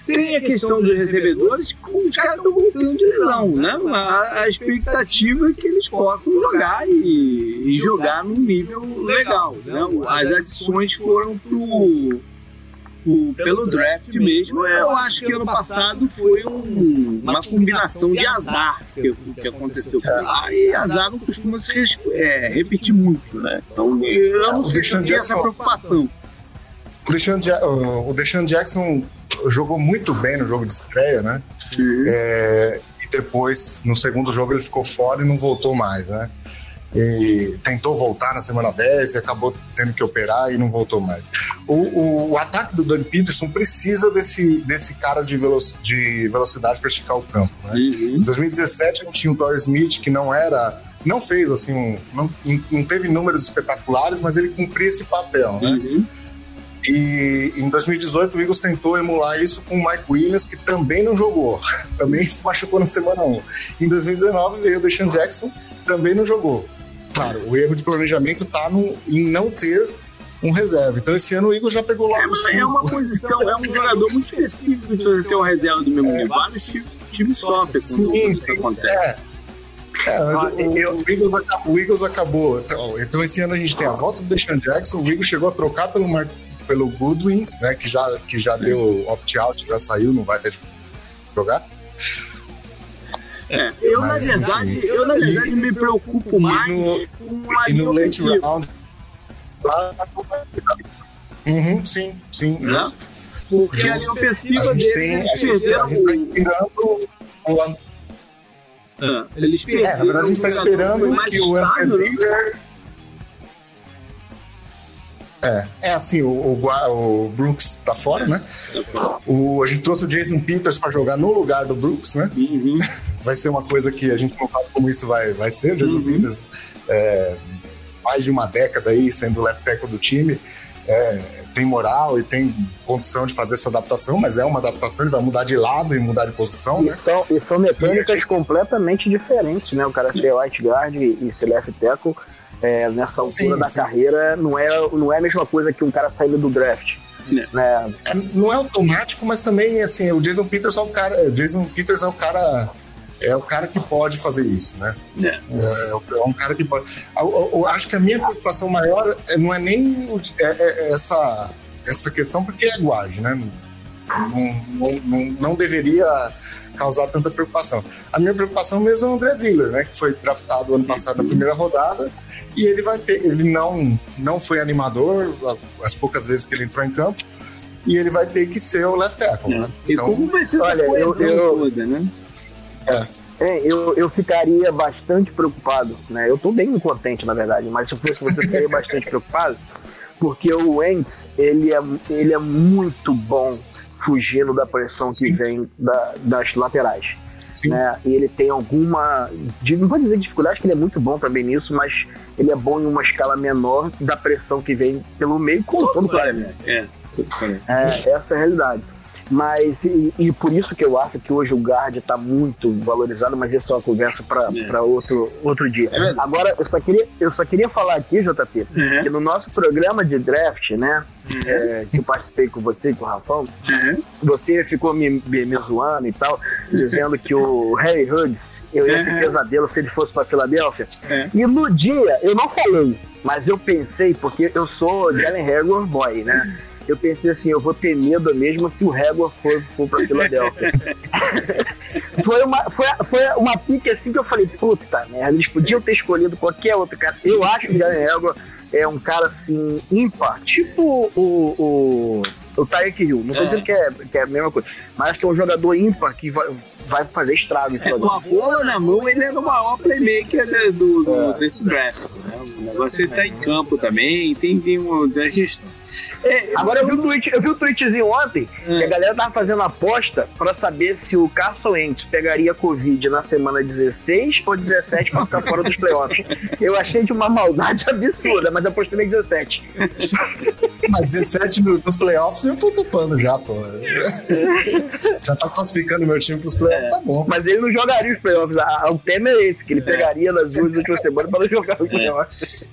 Tem a questão dos recebedores, os caras estão voltando de lesão, né? A, a, expectativa é que eles possam jogar e, e jogar num nível legal. Né? As adições foram pro o, pelo draft mesmo, eu acho que ano passado foi um, uma combinação de azar que, que aconteceu por lá. E azar não costuma se é, repetir muito, né? Então eu não sei se tinha essa preocupação. O Deshaun, o Deshaun Jackson jogou muito bem no jogo de estreia, né? É, e depois, no segundo jogo, ele ficou fora e não voltou mais, né? E tentou voltar na semana 10 e acabou tendo que operar e não voltou mais. O, o, o ataque do Doug Peterson precisa desse, desse cara de, veloc, de velocidade para esticar o campo. Né? Uhum. Em 2017 a gente tinha o Torres Smith que não era não fez assim um, não, não teve números espetaculares, mas ele cumpria esse papel, né? Uhum. E em 2018 o Eagles tentou emular isso com o Mike Williams, que também não jogou, também se machucou na semana 1. Em 2019 veio o Deshaun Jackson, também não jogou. Claro, o erro de planejamento está em não ter um reserva. Então esse ano o Igor já pegou lá. É, é uma posição, é um jogador muito específico de ter uma reserva do mesmo nível. Vários times sofrem quando isso acontece. É. É, mas ah, o, eu... o, Eagles acabou, o, Eagles acabou, então, então, esse ano a gente tem a volta do Deshaun Jackson, o Eagles chegou a trocar pelo, Mark, pelo Goodwin, né, que já, que já deu opt-out, já saiu, não vai jogar. É, eu, Mas, na verdade, enfim, eu, na verdade, me preocupo mais no, com a E no late round. Uhum, sim, sim, né? justo. Porque justo. a linha ofensiva dele tem, gente, a gente tá esperando o ah, eles é, na verdade, a gente está esperando que o Anthony né? É, é assim, o, o, o Brooks tá fora, né? O, a gente trouxe o Jason Peters para jogar no lugar do Brooks, né? Uhum. Vai ser uma coisa que a gente não sabe como isso vai, vai ser. O Jason Uhum. Peters, é, mais de uma década aí sendo o left tackle do time, é, tem moral e tem condição de fazer essa adaptação, mas é uma adaptação, ele vai mudar de lado e mudar de posição, E né? são, e são mecânicas completamente diferentes, né? O cara ser right guard e, e ser left tackle é, nessa altura Sim, da sim. carreira não é, não é a mesma coisa que um cara saindo do draft. É. Né? É, não é automático, mas também assim, o Jason Peters é o cara, o Jason Peters é o cara é o cara que pode fazer isso, né? É. É, é um cara que pode. Eu, eu- eu acho que a minha preocupação maior não é nem o- é- é- é essa essa questão porque é guarde, né? Não, não- não- não deveria causar tanta preocupação. A minha preocupação mesmo é o André Ziller, né? Que foi draftado ano passado na primeira rodada e ele vai ter, ele não não foi animador as poucas vezes que ele entrou em campo e ele vai ter que ser o left tackle, né? E como vai ser olha, eu- eu- toda, né? É, eu, eu ficaria bastante preocupado, né? Eu tô bem contente, na verdade, mas se eu fosse você, eu ficaria bastante preocupado, porque o Wentz, ele é, ele é muito bom fugindo da pressão que Sim. vem da- das laterais. Né? E ele tem alguma. Não vou dizer dificuldade, acho que ele é muito bom também nisso, mas ele é bom em uma escala menor da pressão que vem pelo meio, como todo. É, bem. É, essa é a realidade. Mas, e, e por isso que eu acho que hoje o guard está muito valorizado, mas isso é uma conversa É. para outro, outro dia. É. Agora, eu só, queria, eu só queria falar aqui, JP, Uhum. que no nosso programa de draft, né, Uhum. é, que eu participei com você e com o Rafão, Uhum. você ficou me, me, me zoando e tal, dizendo que o Harry Hughes, eu ia ter Uhum. pesadelo se ele fosse para Filadélfia. É. E no dia, eu não falei, mas eu pensei, porque eu sou Jalen Hagler boy, né? Eu pensei assim, eu vou ter medo mesmo se o Hagler for, for pra Filadélfia. foi, uma, foi, foi uma pique assim que eu falei, puta merda, eles podiam ter escolhido qualquer outro cara. Eu acho que o Jalen Hagler é um cara assim, ímpar, tipo o, o, o Tyreek Hill. Não tô É. dizendo que é, que é a mesma coisa, mas acho que é um jogador ímpar que vai, vai fazer estrago É, com a bola na mão, ele era o maior playmaker de- do, do- É. desse draft. Né? O negócio ele tá em campo também, tem, tem um. A gente, é, Agora eu vi, um tweet, eu vi um tweetzinho ontem É. que a galera tava fazendo aposta pra saber se o Carson Wentz pegaria Covid na semana 16 ou 17 pra ficar fora dos playoffs. Eu achei de uma maldade absurda, mas apostei em 17. Mas 17 no- nos playoffs eu tô topando já, pô. já tá classificando meu time pros playoffs, tá bom. Mas ele não jogaria os playoffs. Ah, O tema é esse, que ele pegaria nas duas últimas semanas pra não jogar os playoffs.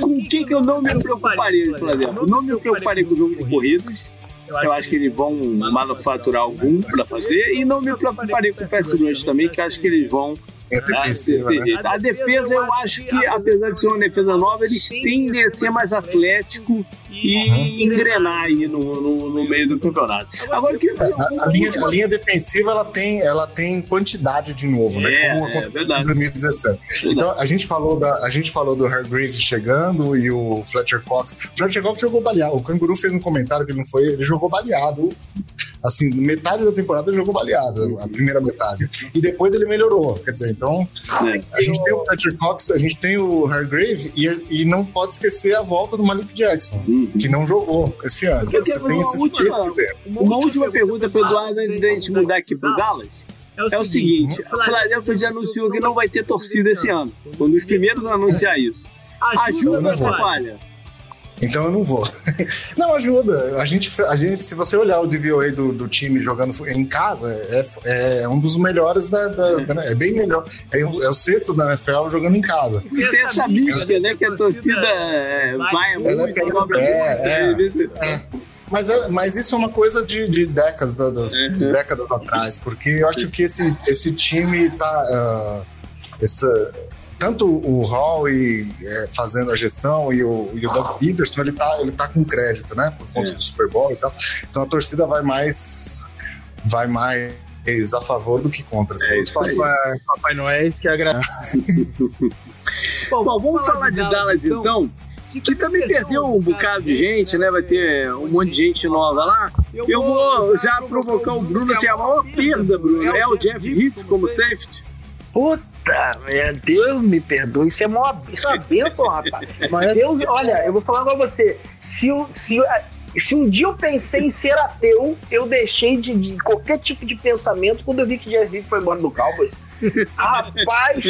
com o que, que eu não me preocuparia, por exemplo? Não me preocuparia com o jogo de corridas. Eu acho que eles vão manufaturar algum pra fazer. E não me preocuparia com o pass rush também, que acho que eles vão É Ah, defensiva, né? A defesa, eu acho que, apesar de ser uma defesa nova, eles tendem a ser mais atlético e engrenar aí no, no, no meio do campeonato. Agora, fazer A, a linha, a linha defensiva ela tem, ela tem quantidade de novo, né? É, Como é aconteceu verdade. em 2017. Então a gente falou da a gente falou do Hargreaves chegando e o Fletcher Cox. O Fletcher Cox jogou baleado. O Canguru fez um comentário que ele não foi, ele jogou baleado. Assim, metade da temporada ele jogou baleado, a primeira metade. E depois ele melhorou. Quer dizer, então É. a gente tem o Fletcher Cox, a gente tem o Hargrave e, e não pode esquecer a volta do Malik Jackson, Uhum. que não jogou esse ano. Eu tem uma última- dentro. Uma última pergunta para Eduardo antes da gente mudar aqui para Dallas. É o seguinte, a Philadelphia já anunciou que não vai ter torcida esse ano. Foi um dos primeiros a anunciar isso. Ajuda ou atrapalha? Então eu não vou. Não, ajuda. A gente, a gente se você olhar o DVOA do, do time jogando em casa, é, é um dos melhores da. da- da- é bem melhor. É, o- é o sexto da NFL jogando em casa. E tem essa mística, né? Que a torcida é, vai muito, cobra é, muito. Mas, é- mas isso é uma coisa de, de décadas, da- das, Uhum. de décadas atrás, porque eu acho que esse, esse time tá. ah, essa, tanto o Hall e, é, fazendo a gestão e o, e o Doug Peterson, ele tá, ele tá com crédito, né? Por conta É. do Super Bowl e tal. Então a torcida vai mais. Vai mais a favor do que contra. assim. É isso aí. Papai, Papai Noel que agrada. Bom, bom, vamos falar de Dallas então. Que também perdeu um bocado de gente, né? Vai ter um monte de gente nova lá. Eu vou já provocar o Bruno assim, a maior perda, Bruno, é o Jeff Heath como safety. Puta merda, Deus me perdoe, isso é, uma, isso é uma bênção, rapaz. Mas Deus, olha, eu vou falar com você, se, se, se um dia eu pensei em ser ateu, eu deixei de, de qualquer tipo de pensamento quando eu vi que Jeff foi embora do Cowboys. Rapaz,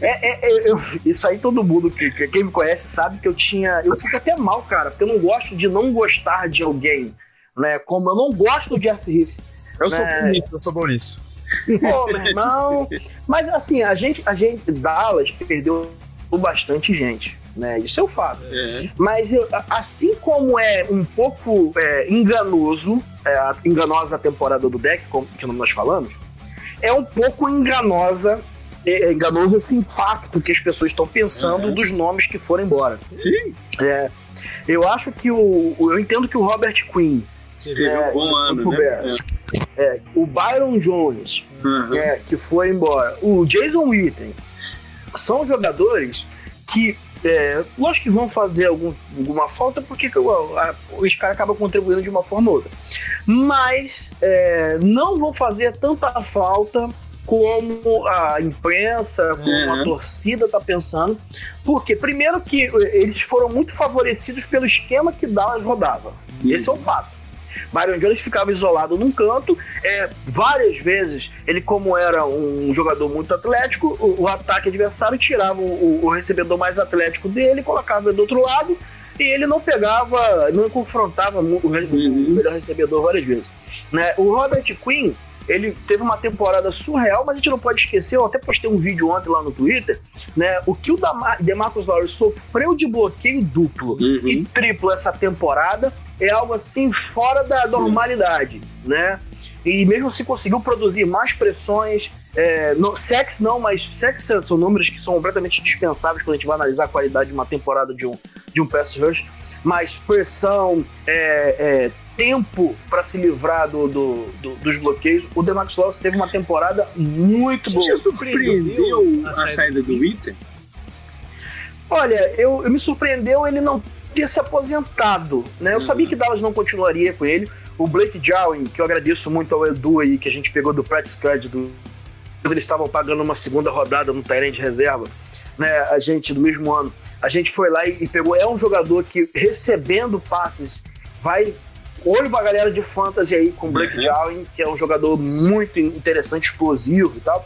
é, é, é, eu, isso aí todo mundo que, que, quem me conhece sabe que eu tinha. Eu fico até mal, cara, porque eu não gosto de não gostar de alguém, né? Como eu não gosto do Jeff Heath. Eu né? sou bonito, eu sou bonito. Pô, meu irmão. Mas assim, a gente, a gente, Dallas perdeu bastante gente. Né? Isso é o um fato. É. Mas eu, assim como é um pouco é, enganoso, é, enganosa a temporada do deck, como que nós falamos, é um pouco enganosa, é, enganoso esse impacto que as pessoas estão pensando Uhum. dos nomes que foram embora. Sim, É, eu acho que o. Eu entendo que o Robert Quinn, teve É, um bom ano, né? Bears. É, o Byron Jones, Uhum. é, que foi embora, o Jason Witten, são jogadores que. É, lógico que vão fazer algum, alguma falta porque que o- a- os caras acabam contribuindo de uma forma ou outra. Mas é, não vão fazer tanta falta como a imprensa, como Uhum. a torcida tá pensando. Porque, primeiro, que eles foram muito favorecidos pelo esquema que Dallas rodava. Esse é um fato. Byron Jones ficava isolado num canto. é, várias vezes, ele, como era um jogador muito atlético, o, o ataque adversário tirava o, o recebedor mais atlético dele, colocava ele do outro lado, e ele não pegava, não confrontava mu- o, o melhor recebedor várias vezes. Né? O Robert Quinn, ele teve uma temporada surreal, mas a gente não pode esquecer, eu até postei um vídeo ontem lá no Twitter, né? O que o DeMarcus Lawrence sofreu de bloqueio duplo Uhum. e triplo essa temporada é algo assim fora da normalidade, né? E mesmo se conseguiu produzir mais pressões, é, no, sex não, mas sex são números que são completamente dispensáveis quando a gente vai analisar a qualidade de uma temporada de um, de um pass rush, mas pressão, é, é, tempo para se livrar do, do- do- dos bloqueios. O DeMarcus Lawrence teve uma temporada muito boa. Te surpreendeu a saída do Item? Olha, eu, eu me surpreendeu ele não ter se aposentado, né? Eu Uhum. sabia que Dallas não continuaria com ele. O Blake Jarwin, que eu agradeço muito ao Edu aí, que a gente pegou do practice card do quando eles estavam pagando uma segunda rodada no Tyrant de reserva, né? A gente do mesmo ano, a gente foi lá e, pegou. É um jogador que recebendo passes vai olho pra galera de fantasy aí com o Blake Uhum. Jarwin, que é um jogador muito interessante, explosivo e tal.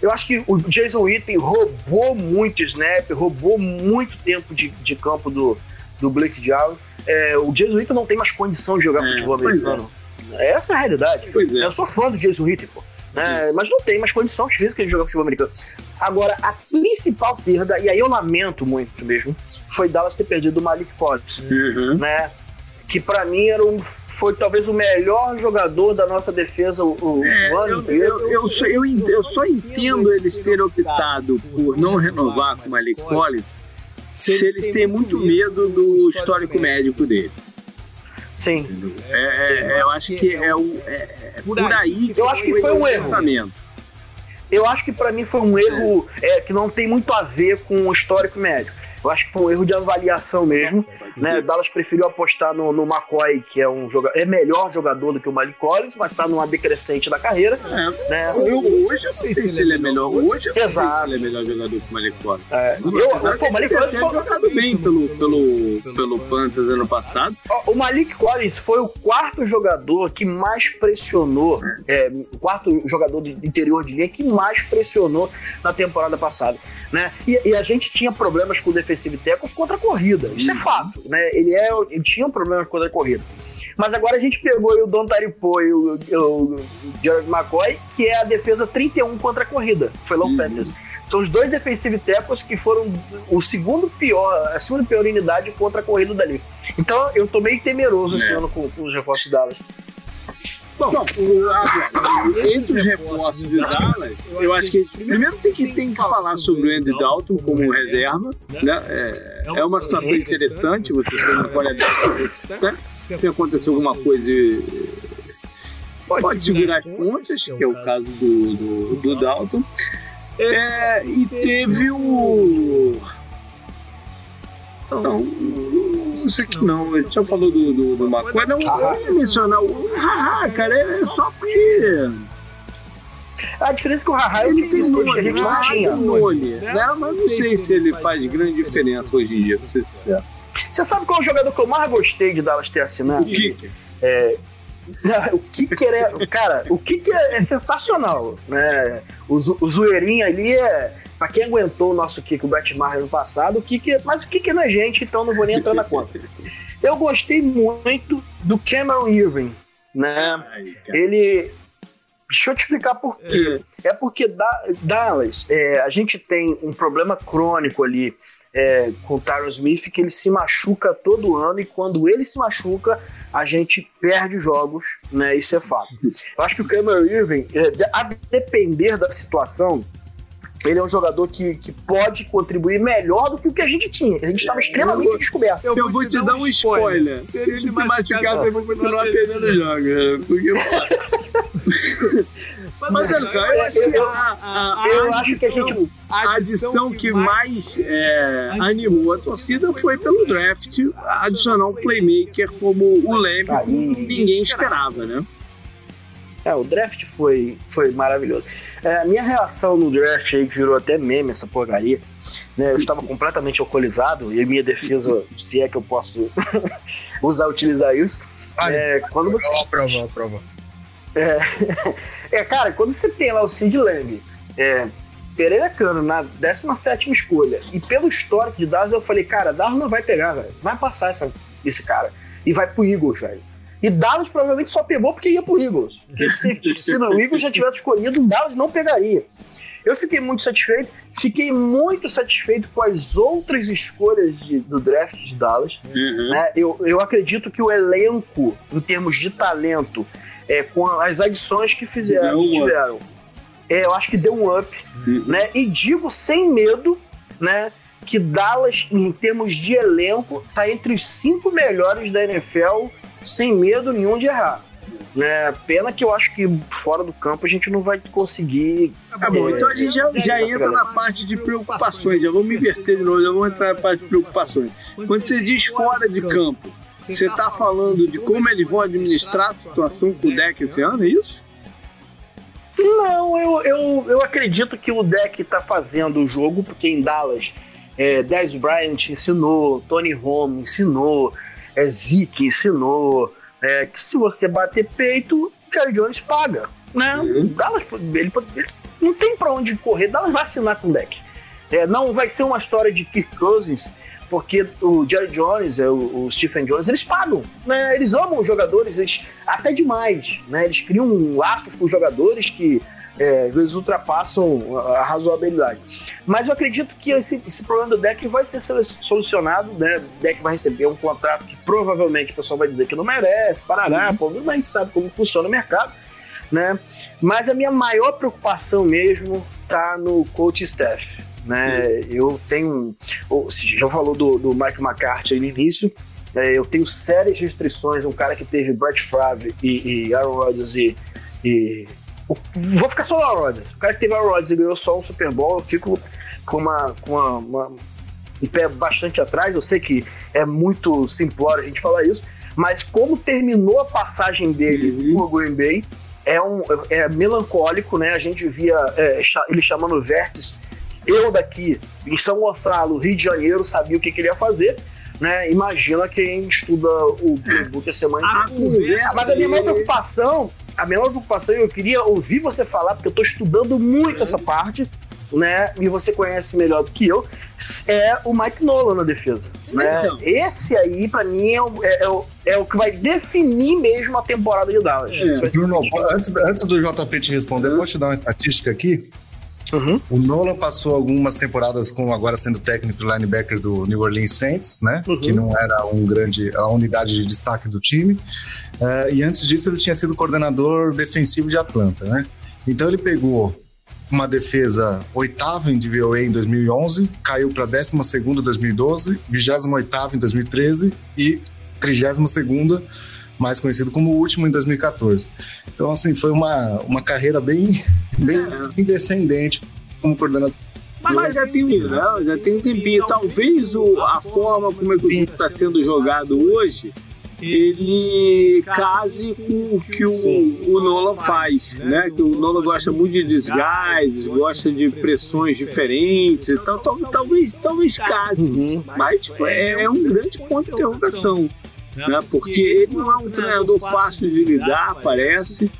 Eu acho que o Jason Witten roubou muito snap, roubou muito tempo de, de campo do, do Blake Jarwin. É, o Jason Witten não tem mais condição de jogar É, futebol pois americano. Essa é a realidade. É. Eu sou fã do Jason Witten, pô. né? Mas não tem mais condições físicas de jogar futebol americano. Agora, a principal perda, e aí eu lamento muito mesmo, foi Dallas ter perdido o Malik Collins, Uhum. né? Que pra mim era um, foi talvez o melhor jogador da nossa defesa o, o É, ano eu, inteiro. eu, eu, só, eu, eu só entendo eles terem optado por não renovar com o Malik Collins se eles têm muito medo do histórico médico dele. Sim. É, é, eu acho que é, o, é, é por aí Eu acho que foi um o erro. pensamento. Eu acho que pra mim foi um erro é, que não tem muito a ver com o histórico médico. Eu acho que foi um erro de avaliação mesmo. Né? Dallas preferiu apostar no, no McCoy, que é um jogador, é melhor jogador do que o Malik Collins, mas está numa decrescente da carreira. É, Né? eu, hoje eu não sei se ele é melhor. Hoje eu sei se ele é melhor jogador que o Malik Collins. É, eu, pô, o Malik Collins foi, jogado bem pelo, pelo, pelo Panthers ano passado. O Malik Collins foi o quarto jogador que mais pressionou, é, o quarto jogador do interior de linha que mais pressionou na temporada passada. Né? E, e a gente tinha problemas com o defensive tackles contra a corrida, isso é fato. Né? Ele, é, ele tinha um problema contra a corrida. Mas agora a gente pegou o Don Taripo e o, o, o McCoy, que é a defesa 31 contra a corrida. Foi o Uhum. Panthers. São os dois defensive tackles que foram o segundo pior, a segunda pior unidade contra a corrida dali. Então eu tô meio temeroso esse É. ano com, com os reforços Dallas. Bom, o- agora, entre os reforços de Dallas, eu acho que primeiro tem que, tem que falar sobre o Andy Dalton como reserva. Né? É, é uma situação interessante você ter uma qualidade. Né? Se acontecer alguma coisa, pode segurar as pontas, que é o caso do, do, do Dalton. É, e teve o. Não, isso aqui não, ele já falou do, do, do McCoy. Não, eu ia mencionar o Haha, cara, é só porque. A diferença é que o Haha é o que Ele tem que nome, a gente não ah, tinha. tem nome, né? Mas não sei se ele faz grande diferença hoje em dia, pra ser sincero. Você sabe qual é o jogador que eu mais gostei de Dallas ter O assinado? Kicker. o Kicker é. Cara, o Kicker é sensacional. Né? O, zo- o zoeirinho ali é. Pra quem aguentou o nosso Kicker, o Brett Maher no passado, o Kicker. Mas o não é gente, então não vou nem entrar na conta. Eu gostei muito do Cameron Irving, né? Ai. Ele. Deixa eu te explicar por quê. É porque Da- Dallas, é, a gente tem um problema crônico ali é, com o Tyron Smith, que ele se machuca todo ano e quando ele se machuca, a gente perde jogos, né? Isso é fato. Eu acho que o Cameron Irving, é, a depender da situação, ele é um jogador que, que pode contribuir melhor do que o que a gente tinha. A gente estava extremamente descoberto. Eu, vou te dar um spoiler. Se, ele se machucar, você vai continuar perdendo jogos. né? Porque, pô, mas olha só, eu acho que a, a- a Eu acho que a gente a adição que mais é, animou a torcida foi pelo draft adicionar um playmaker como o Leme, que e- ninguém esperava, né? É, o draft foi, foi maravilhoso. É, a minha reação no draft aí, que virou até meme essa porcaria, né? Eu estava completamente alcoolizado e a minha defesa, se é que eu posso usar, utilizar isso. Vai. É, quando você. Prova, prova. É, cara, quando você tem lá o Sid Lamb, é, Pereira Cano na 17 escolha, e pelo histórico de Dallas, eu falei, cara, Dallas não vai pegar, velho. Vai passar essa, esse cara. E vai pro Eagles, velho. E Dallas provavelmente só pegou porque ia pro Eagles. Porque se, se no Eagles já tivesse escolhido, o Dallas não pegaria. Eu fiquei muito satisfeito, fiquei muito satisfeito com as outras escolhas de- do draft de Dallas. né? Eu, eu acredito que o elenco, em termos de talento, é, com as adições que fizeram, um tiveram, é, eu acho que deu um up. Uhum. Né? E digo sem medo né, que Dallas, em termos de elenco, tá entre os cinco melhores da NFL, sem medo nenhum de errar. Né? Pena que eu acho que fora do campo a gente não vai conseguir. Tá bom, É, então a gente já, já entra na parte de preocupações, já vamos me inverter de novo, já vamos entrar na parte de preocupações. Quando você diz fora de campo, você está falando de como eles vão administrar a situação com o deck esse ano, é isso? Não, eu, eu, eu acredito que o deck tá fazendo o jogo, porque em Dallas, é, Dez Bryant ensinou, Tony Home ensinou, é, Zeke ensinou, é, que se você bater peito, Jerry Jones paga. Né? Uhum. Dallas, ele, ele não tem pra onde correr, Dallas vai assinar com o deck. É, não vai ser uma história de Kirk Cousins, porque o Jerry Jones, é, o, o Stephen Jones, eles pagam, né? Eles amam os jogadores, eles até demais, né? Eles criam laços com os jogadores que é, às vezes ultrapassam a razoabilidade. Mas eu acredito que esse, esse problema do deck vai ser solucionado, né? O deck vai receber um contrato que provavelmente o pessoal vai dizer que não merece, parará, pô, mas a gente sabe como funciona o mercado, né? Mas a minha maior preocupação mesmo tá no coach staff. Né? Eu tenho. Você já falou do, do Mike McCarthy no início. né? eu tenho sérias restrições. Um cara que teve Brett Favre e, e Aaron Rodgers e, e- Vou ficar só no Aaron Rodgers. O cara que teve Aaron Rodgers e ganhou só um Super Bowl, eu fico com uma. Com uma, uma- um pé bastante atrás. Eu sei que é muito simplório a gente falar isso. Mas como terminou a passagem dele Uhum. por Green Bay, é, um, é melancólico, né? A gente via é, ele chamando Vértice. Eu daqui em São Gonçalo, Rio de Janeiro, sabia o que, que ele ia fazer. Né? Imagina quem estuda o playbook a semana A inteira. conversa Mas a minha maior preocupação, a minha maior preocupação, eu queria ouvir você falar, porque eu tô estudando muito essa parte, né? E você conhece melhor do que eu, é o Mike Nolan na defesa. Né? Então. Esse aí, pra mim, é o, é, é o, é o que vai definir mesmo a temporada de Dallas. É. Bruno, antes, antes do JP te responder, eu vou te dar uma estatística aqui. Uhum. O Nolan passou algumas temporadas com agora sendo técnico linebacker do New Orleans Saints, né? Uhum. Que não era um grande a unidade de destaque do time. Eh, e antes disso ele tinha sido coordenador defensivo de Atlanta, né? Então ele pegou uma defesa oitava em DVOA em 2011, caiu para 12 segunda em 2012, 28 em 2013 e 32 segunda, mais conhecido como o último em 2014. Então assim foi uma, uma carreira bem bem descendente como coordenador. Mas, mas já tem um, né? já tem um tempinho. Talvez o, a forma como é que o jogo está sendo jogado hoje ele case com o que o, o Nolan faz, né? Que o Nolan gosta muito de desgastes, gosta de pressões diferentes, então talvez, talvez, talvez case. Uhum. Mas tipo, é, é um grande ponto de interrogação, né? Porque ele não é um treinador fácil de lidar, parece.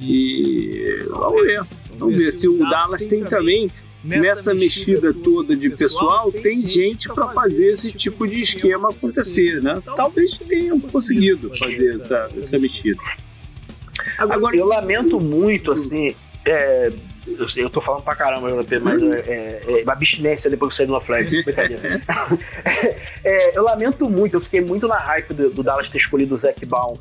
E vamos ver. Vamos ver se o Dallas tem também nessa mexida toda de pessoal, tem gente para fazer esse tipo de esquema acontecer, né? Talvez tenham conseguido fazer essa, essa mexida. Agora, eu lamento muito, assim, é, eu, eu tô falando pra caramba, mas é, é, é uma abstinência depois que eu saí do Flex, brincadeira. é, eu lamento muito, eu fiquei muito na hype do, do Dallas ter escolhido o Zac Baum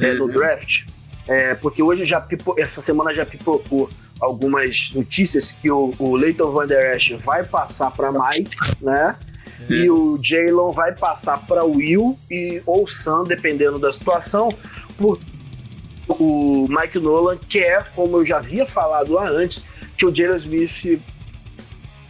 é, no draft, é, porque hoje já pipo, essa semana já pipocou algumas notícias que o, o Leighton Van Der Esch vai passar para Mike, né? E o Jalen vai passar para Will e ou Sam, dependendo da situação, por o Mike Nolan quer, como eu já havia falado lá antes, que o Jalen Smith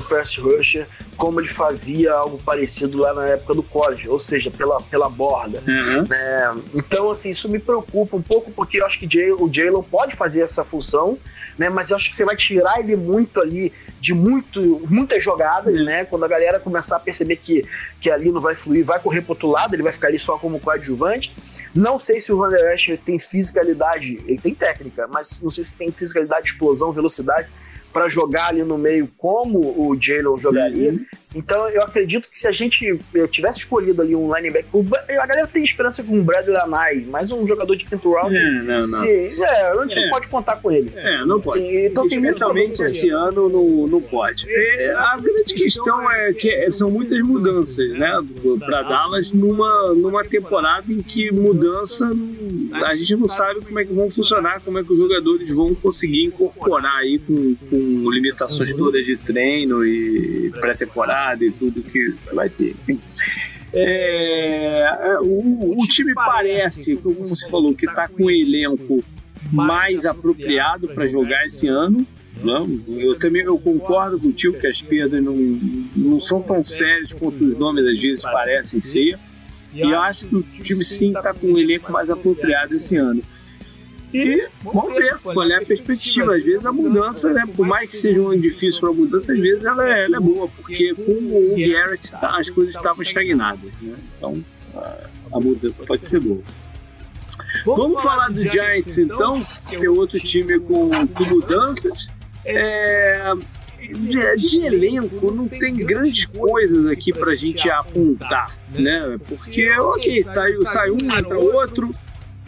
pass rusher como ele fazia algo parecido lá na época do college, ou seja, pela, pela borda. Uhum. Né? Então, assim, isso me preocupa um pouco, porque eu acho que Jay, o Jalen pode fazer essa função, né? Mas eu acho que você vai tirar ele muito ali de muito, muitas jogadas, né? Quando a galera começar a perceber que, que ali não vai fluir, vai correr pro outro lado, ele vai ficar ali só como coadjuvante. Não sei se o Van Der Esch tem fisicalidade, ele tem técnica, mas não sei se tem fisicalidade, explosão, velocidade para jogar ali no meio como o Jalen jogaria. Uhum. Então eu acredito que se a gente eu tivesse escolhido ali um linebacker, a galera tem esperança com o Bradley Anai, mas um jogador de quinto round, É, não, não. se- é, a gente É. não pode contar com ele. É, não pode. Então tem muito Especialmente esse ano não, não pode. É, a grande questão é que é- são muitas mudanças, né, para Dallas numa, numa temporada em que mudança a gente não sabe como é que vão funcionar, como é que os jogadores vão conseguir incorporar aí com, com limitações todas de treino e pré-temporada e tudo que vai ter. É, é, o, o time parece, como você falou, que está com um elenco mais apropriado para jogar esse ano. Não, eu também eu concordo contigo que as perdas não, não são tão sérias quanto os nomes às vezes parecem ser. E eu acho que o time sim está com um elenco mais apropriado esse ano. E vamos ver qual é a perspectiva. Às vezes a mudança, né, por mais que seja um ano difícil para a mudança, às vezes ela é, ela é boa, porque com o Garrett tá- as coisas estavam estagnadas. Né? Então a, a mudança pode ser boa. Vamos falar do Giants então, que é outro time com, com mudanças. É, de, elenco não tem grandes coisas aqui pra gente apontar, né? Porque, ok, sai, sai um, entra outro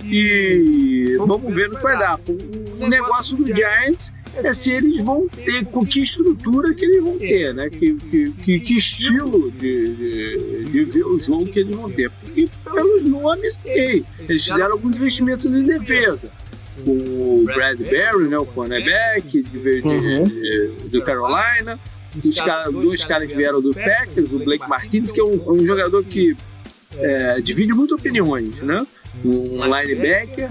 e vamos ver no que vai dar. O negócio do Giants é se eles vão ter, com que estrutura que eles vão ter, né? Que, que, que, que estilo de, de, de ver o jogo que eles vão ter. Porque pelos nomes, ok, eles fizeram alguns investimentos em defesa. O Bradbury, né, o cornerback de, de, Uhum. de- do Carolina. Os cara, dois caras que vieram do Packers, o Blake Martinez, que é um, um jogador que é, divide muito opiniões, né? Um linebacker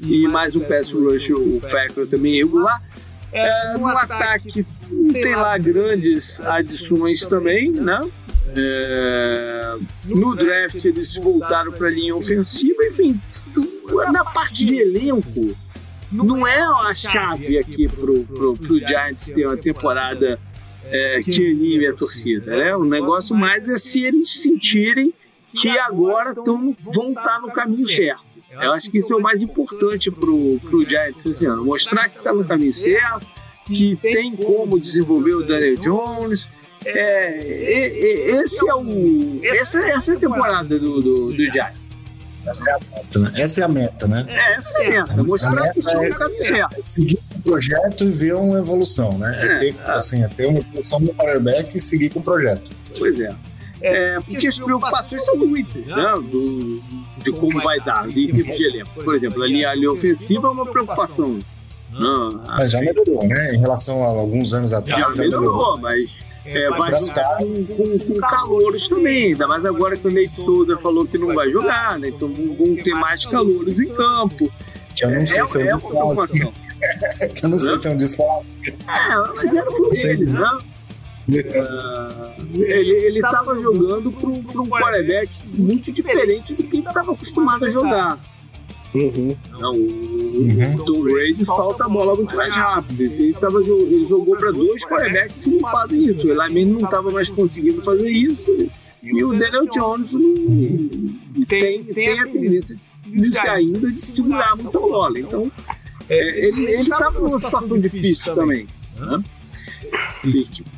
e mais um pass rush, o Factor também regular. É, no ataque não tem lá grandes adições também, né? É, no draft eles voltaram para a linha ofensiva, enfim, na parte de elenco não é a chave aqui pro, pro, pro Giants ter uma temporada é, que anime a torcida, né? O negócio mais é se eles sentirem que agora tão, vão estar no caminho certo. Eu acho que isso é o mais importante pro, pro Giants esse ano. Mostrar que está no caminho certo, que tem como desenvolver o Daniel Jones. É, e- e- esse é o, essa, essa é a temporada do, do, do Giants. Essa é a meta, né? Essa é a meta, né? É, essa é a meta. Mostrar que estão no caminho certo. Seguir com o projeto e ver uma evolução, né? É, É, ter, é. assim, é ter uma evolução no quarterback e seguir com o projeto. Pois é. É, porque as preocupações são muitas, né? Do, de como vai dar, em termos de elenco. Por exemplo, a linha, a linha ofensiva é uma preocupação. Não, Mas já melhorou, né? Em relação a alguns anos atrás, já melhorou, mas é, vai jogar com, com, com calouros também. Ainda mais agora que o Nate Souza falou que não vai jogar, né? Então vão ter mais calouros em campo. Que eu não sei se É, eu é uma preocupação. Eu não sei se é um desfalque. É, mas era por eles, né? Uh, ele estava jogando para um quarterback muito diferente do que ele estava acostumado a jogar. Uhum. Não, o, uhum. o Tom Brady solta a bola muito mais rápido. Ele, tava, ele jogou para dois quarterbacks que não fazem isso. O Eli Manning não estava mais conseguindo fazer isso. E o Daniel Jones não, tem, tem a tendência de ainda de segurar muita bola. Então, é, ele estava numa situação difícil também. Né?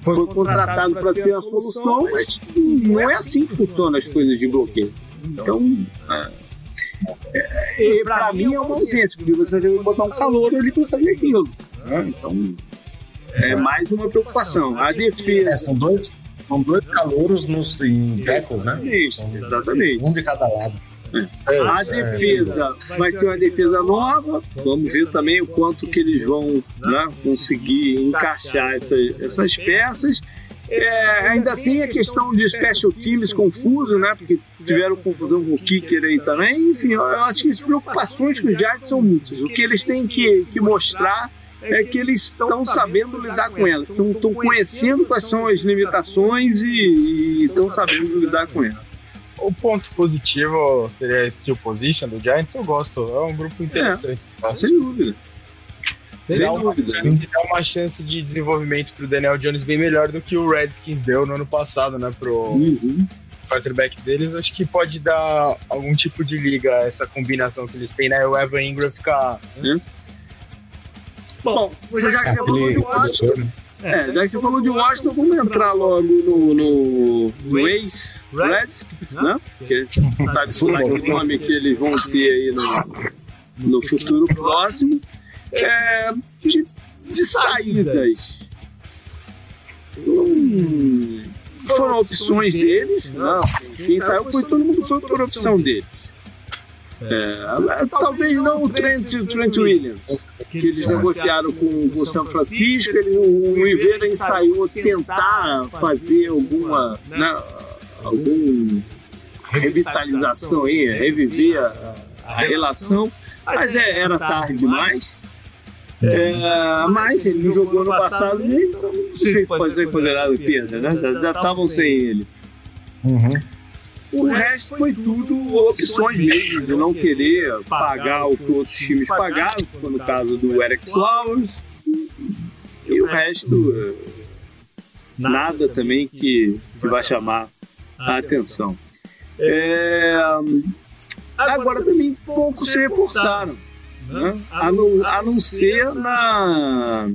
Foi contratado para ser a solução, mas não é assim que funcionam as coisas de bloqueio. Então, é, é, para mim é uma ausência, porque você deve botar um calor ele consegue aquilo. Né? Então, é mais uma preocupação. A defesa. É, são dois, são dois calouros nos, em tackles, né? Isso, exatamente. Um de cada lado. É, a é, defesa vai ser uma defesa nova. Vamos ver também o quanto que eles vão né, conseguir encaixar essas, essas peças. É, ainda tem a questão de special teams confuso, né? Porque tiveram confusão com o kicker aí também. Enfim, eu acho que as preocupações com os Giants são muitas. O que eles têm que, que mostrar é que eles estão sabendo lidar com elas, estão, estão conhecendo quais são as limitações e estão sabendo lidar com elas. O ponto positivo seria a skill position do Giants, eu gosto. É um grupo interessante. É, sem dúvida. Sem dá dúvida. Uma, dá uma chance de desenvolvimento pro Daniel Jones bem melhor do que o Redskins deu no ano passado, né? Pro uhum. quarterback deles. Acho que pode dar algum tipo de liga essa combinação que eles têm, né? O Evan Ingram ficar. Uhum. Bom, você já que falou de Washington. É, já que você falou de Washington, vamos entrar logo no, no, no ex Redskins, né? Que tá o nome que eles vão ter aí no, no futuro próximo é, de, de saídas. Hum, foram opções deles, não. Quem saiu foi todo mundo foi por opção deles. É, é talvez não o Trent, Trent Williams, que eles negociaram com o São Francisco, ele, o Rivera ensaiou tentar fazer alguma, né, algum revitalização aí, reviver a, a relação, mas é, era tarde demais. É, mas ele não jogou no passado nem então não sei se pode ser considerado perda, né? Já estavam sem ele. Uhum. O resto foi tudo opções mesmo, de não querer pagar o que outros times pagaram, como no caso do Eric Flowers. E o resto, nada também que, que vai chamar a atenção. É, agora também poucos se reforçaram né? a, não, a não ser na,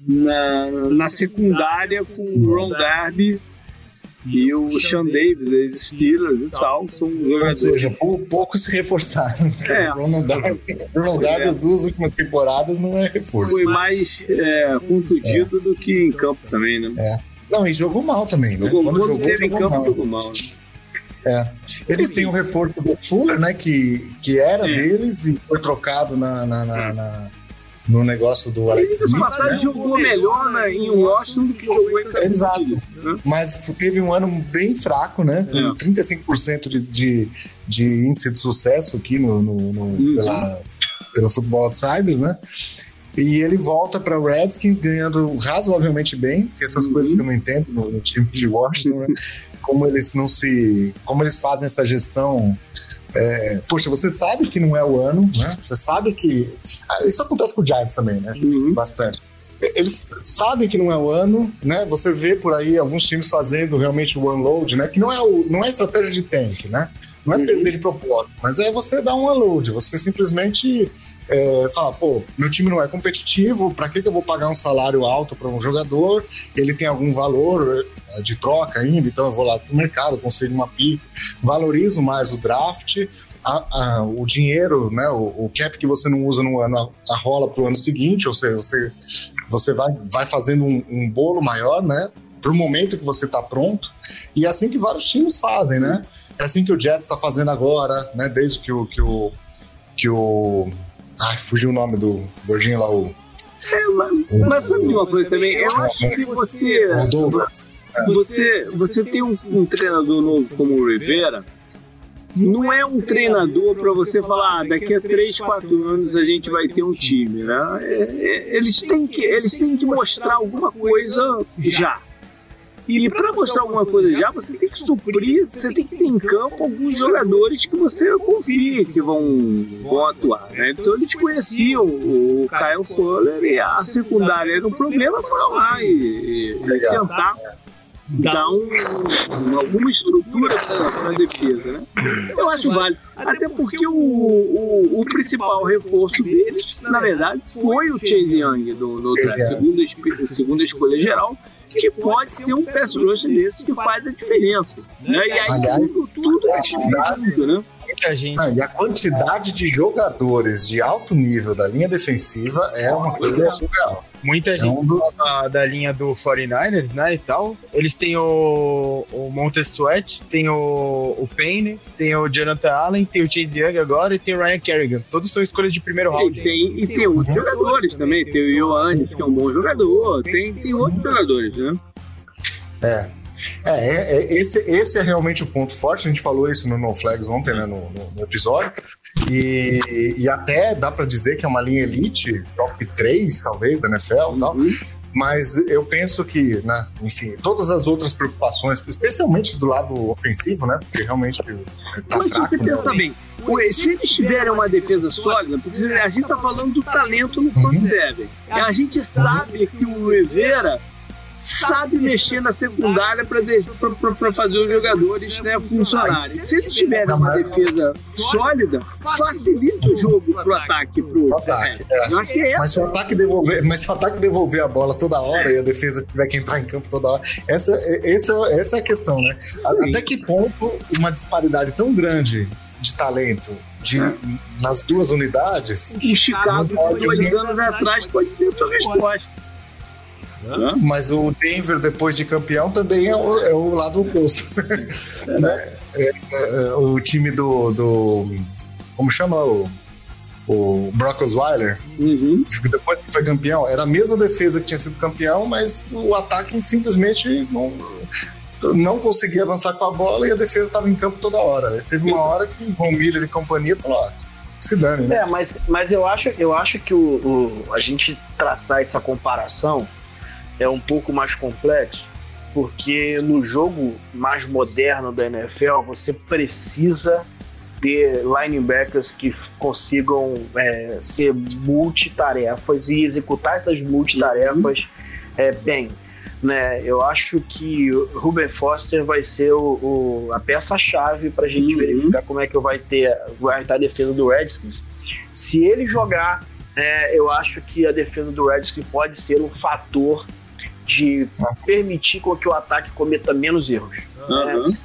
na, na secundária com o Ron Darby e o Sean Davis, ex Steelers e tal, são jogadores. Ou seja, pouco se reforçaram. É. Ronald Darby, Ronald Darby é. as duas últimas temporadas não é reforço. Foi mais é, contundido é. do que em campo também, né? É. Não, e jogou mal também, né? Jogou, Quando jogou, teve jogou em campo, mal. jogou mal. Né? É. Eles têm o reforço do Fuller, né? Que, que era é. deles e foi trocado na, na, na, na no negócio do Alex Smith. Né? jogou melhor né, em Washington do que jogou em Exato. Né? Mas teve um ano bem fraco, né? É. 35% de, de, de índice de sucesso aqui no, no, no uhum. pela, pelo Futebol Outsiders, né? E ele volta para o Redskins ganhando razoavelmente bem, que essas uhum. coisas que eu não entendo no, no time de Washington, né? como eles não se. como eles fazem essa gestão. É, poxa, você sabe que não é o ano, né? Você sabe que. Ah, isso acontece com o Giants também, né? Uhum. Bastante. Eles sabem que não é o ano, né? Você vê por aí alguns times fazendo realmente o unload, né? Que não é, o, não é estratégia de tank, né? Não é uhum. perder de propósito, mas é você dar um unload. Você simplesmente é, fala, pô, meu time não é competitivo, para que, que eu vou pagar um salário alto para um jogador? Ele tem algum valor é, de troca ainda, então eu vou lá pro mercado, consigo uma pica, valorizo mais o draft, a, a, o dinheiro, né, o, o, cap que você não usa no ano, a, a rola pro ano seguinte, ou seja, você, você vai, vai fazendo um, um bolo maior, né, pro momento que você tá pronto, e é assim que vários times fazem, né? É assim que o Jets está fazendo agora, né? Desde que o, que o, que o Ai, fugiu o nome do gordinho lá, o. É, mas, mas sabe uma coisa também? Eu acho que você. Você, você tem um, um treinador novo como o Rivera, não é um treinador para você falar, ah, daqui a 3, 4 anos a gente vai ter um time, né? É, é, eles, têm que, eles têm que mostrar alguma coisa já. E para mostrar alguma coisa já, você tem que suprir, você tem que ter em campo alguns jogadores que você confia que vão, vão atuar. Né? Então eles conheciam o Kyle Fuller e a secundária era um problema, foram lá e, e tentar dar um, alguma estrutura para a defesa, né? Eu acho válido. Até porque o, o, o, principal reforço deles, na verdade, foi o Chase Young, do, do da segunda, segunda escolha geral, que pode ser um pass rush desse que faz a diferença. Né? E aí Aliás, tudo, tudo é tudo, né? Muita gente. Ah, e a quantidade de jogadores de alto nível da linha defensiva é uma coisa surreal. Muita é gente um dos... da, da, linha do 49ers, né, e tal. Eles têm o, o Montez Sweat, tem o, o Payne, tem o Jonathan Allen, tem o Chase Young agora e tem o Ryan Kerrigan. Todos são escolhas de primeiro round. E tem, e tem outros jogadores também. Tem o Ioannis, que é um bom jogador. Tem, tem outros jogadores, né? É, é, é, é, esse, esse é realmente o ponto forte. A gente falou isso no No Flags ontem, né, no, no, no episódio. E, e até dá para dizer que é uma linha elite, top 3, talvez, da NFL e tal. Uhum. Mas eu penso que, né, enfim, todas as outras preocupações, especialmente do lado ofensivo, né? Porque realmente tá Mas fraco. Você né? pensa bem, se eles tiverem uma defesa sólida, porque a gente tá falando do talento no front uhum. seven. A gente sabe que o Rivera sabe mexer na secundária para fazer os jogadores né, funcionarem. Se eles tiverem uma defesa sólida, facilita o jogo pro ataque. Pro, ataque é. Eu acho que é mas se o ataque devolver, mas se o ataque devolver a bola toda hora e a defesa tiver que entrar em campo toda hora, essa, essa, essa é a questão, né? Sim. Até que ponto uma disparidade tão grande de talento de, é. nas duas unidades. O Chicago, dois anos atrás, pode ser a tua Mas o Denver, depois de campeão, também é o, é o lado oposto. né? é, é, o time do, do. Como chama o. O Brock Osweiler, uhum. depois que foi campeão, era a mesma defesa que tinha sido campeão, mas o ataque simplesmente não, não conseguia avançar com a bola e a defesa estava em campo toda hora. Teve uma hora que o Miller e companhia falou: ó, se dane, né? É, mas, mas eu, acho, eu acho que o, o, a gente traçar essa comparação é um pouco mais complexo, porque no jogo mais moderno da NFL você precisa ter linebackers que consigam é, ser multitarefas e executar essas multitarefas uhum. é, bem. Né? Eu acho que o Ruben Foster vai ser o, o a peça-chave para a gente uhum. verificar como é que vai ter vai estar a defesa do Redskins. Se ele jogar, é, eu acho que a defesa do Redskins pode ser um fator de permitir com que o ataque cometa menos erros. Uhum. Né?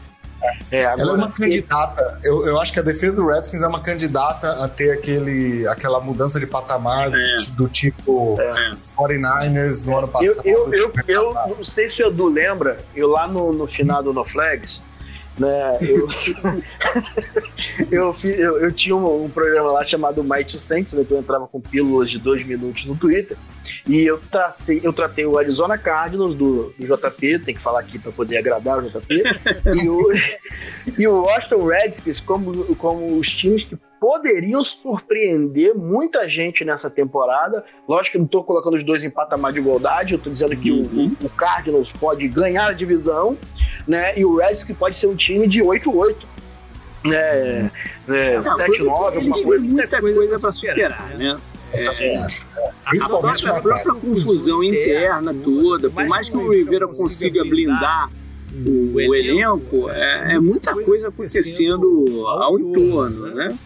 É, agora, Ela é uma se... candidata. Eu, eu acho que a defesa do Redskins é uma candidata a ter aquele, aquela mudança de patamar é. do tipo é. 49ers no ano passado. Eu, eu, eu, eu, não sei se o Edu lembra, eu lá no, no final do No Flags, né? Eu, eu, eu, eu, tinha um, um, programa lá chamado Mighty Saints, né, que eu entrava com pílulas de dois minutos no Twitter, e eu, tracei, eu tratei o Arizona Cardinals do, do JP, tem que falar aqui para poder agradar o JP, e o, e o Washington Redskins como, como os times que poderiam surpreender muita gente nessa temporada. Lógico que não estou colocando os dois em patamar de igualdade, eu estou dizendo que uhum. o, o, Cardinals pode ganhar a divisão, né? E o Reds que pode ser um time de 8-8. Né, né, 7-9, alguma coisa. Muita coisa para superar, né? É, é, Principalmente a própria, a própria confusão interna toda, por mais que o Rivera consiga blindar o, o elenco, é, é, muita coisa acontecendo ao entorno, né?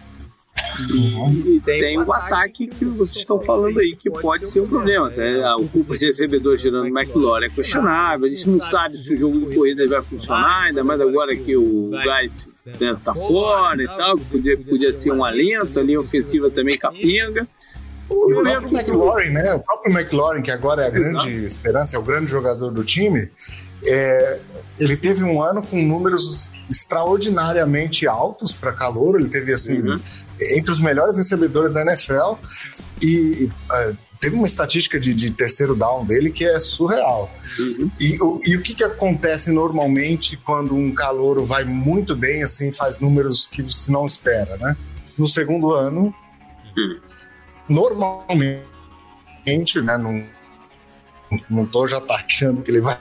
E, tem o ataque que vocês estão falando aí, que pode ser um problema. Né? O grupo de recebedores gerando McLaurin é questionável. A gente não sabe se o jogo de corrida vai funcionar, ainda mais agora que o Gás né, tá fora e tal, que podia, podia ser um alento, a linha ofensiva também capenga. O, o próprio McLaurin, né? O próprio McLaurin, que agora é a grande Exato. esperança, é o grande jogador do time, é, ele teve um ano com números extraordinariamente altos para calor. Ele teve assim uhum. Entre os melhores recebedores da NFL e uh, teve uma estatística de, de, terceiro down dele que é surreal. Uhum. E, o, e o que, que acontece normalmente quando um calouro vai muito bem, assim, faz números que você não espera, né? No segundo ano, uhum. normalmente, né? Não, não tô já taxando que ele vai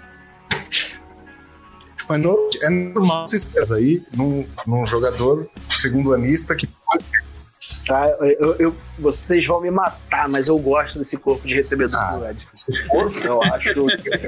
Mas é normal esses caras aí num, num jogador segundo anista que pode Tá, eu, eu, vocês vão me matar, mas eu gosto desse corpo de recebedor Ah. do. Eu acho,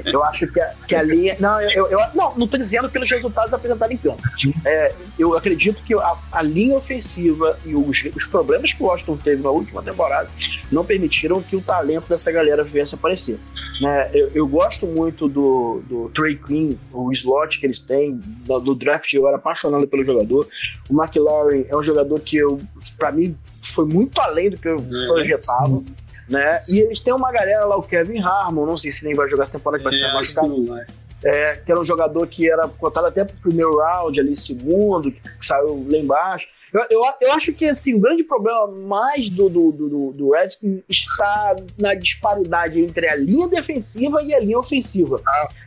eu acho que, a, que a linha. Não, eu, eu, não, não tô dizendo pelos resultados apresentados em campo. É, eu acredito que a, a linha ofensiva e os, os problemas que o Washington teve na última temporada não permitiram que o talento dessa galera viesse a aparecer. Né? Eu, eu gosto muito do, do Trey Queen, o slot que eles têm. No, no draft eu era apaixonado pelo jogador. O McLaren é um jogador que eu, para mim, foi muito além do que eu É, projetava. Né? E eles têm uma galera lá, o Kevin Harmon, não sei se nem vai jogar essa temporada, que vai É, que machucado é, que era um jogador que era cotado até pro primeiro round, ali, segundo, que saiu lá embaixo. Eu, eu, eu acho que assim, o grande problema mais do, do, do, do Redskins está na disparidade entre a linha defensiva e a linha ofensiva.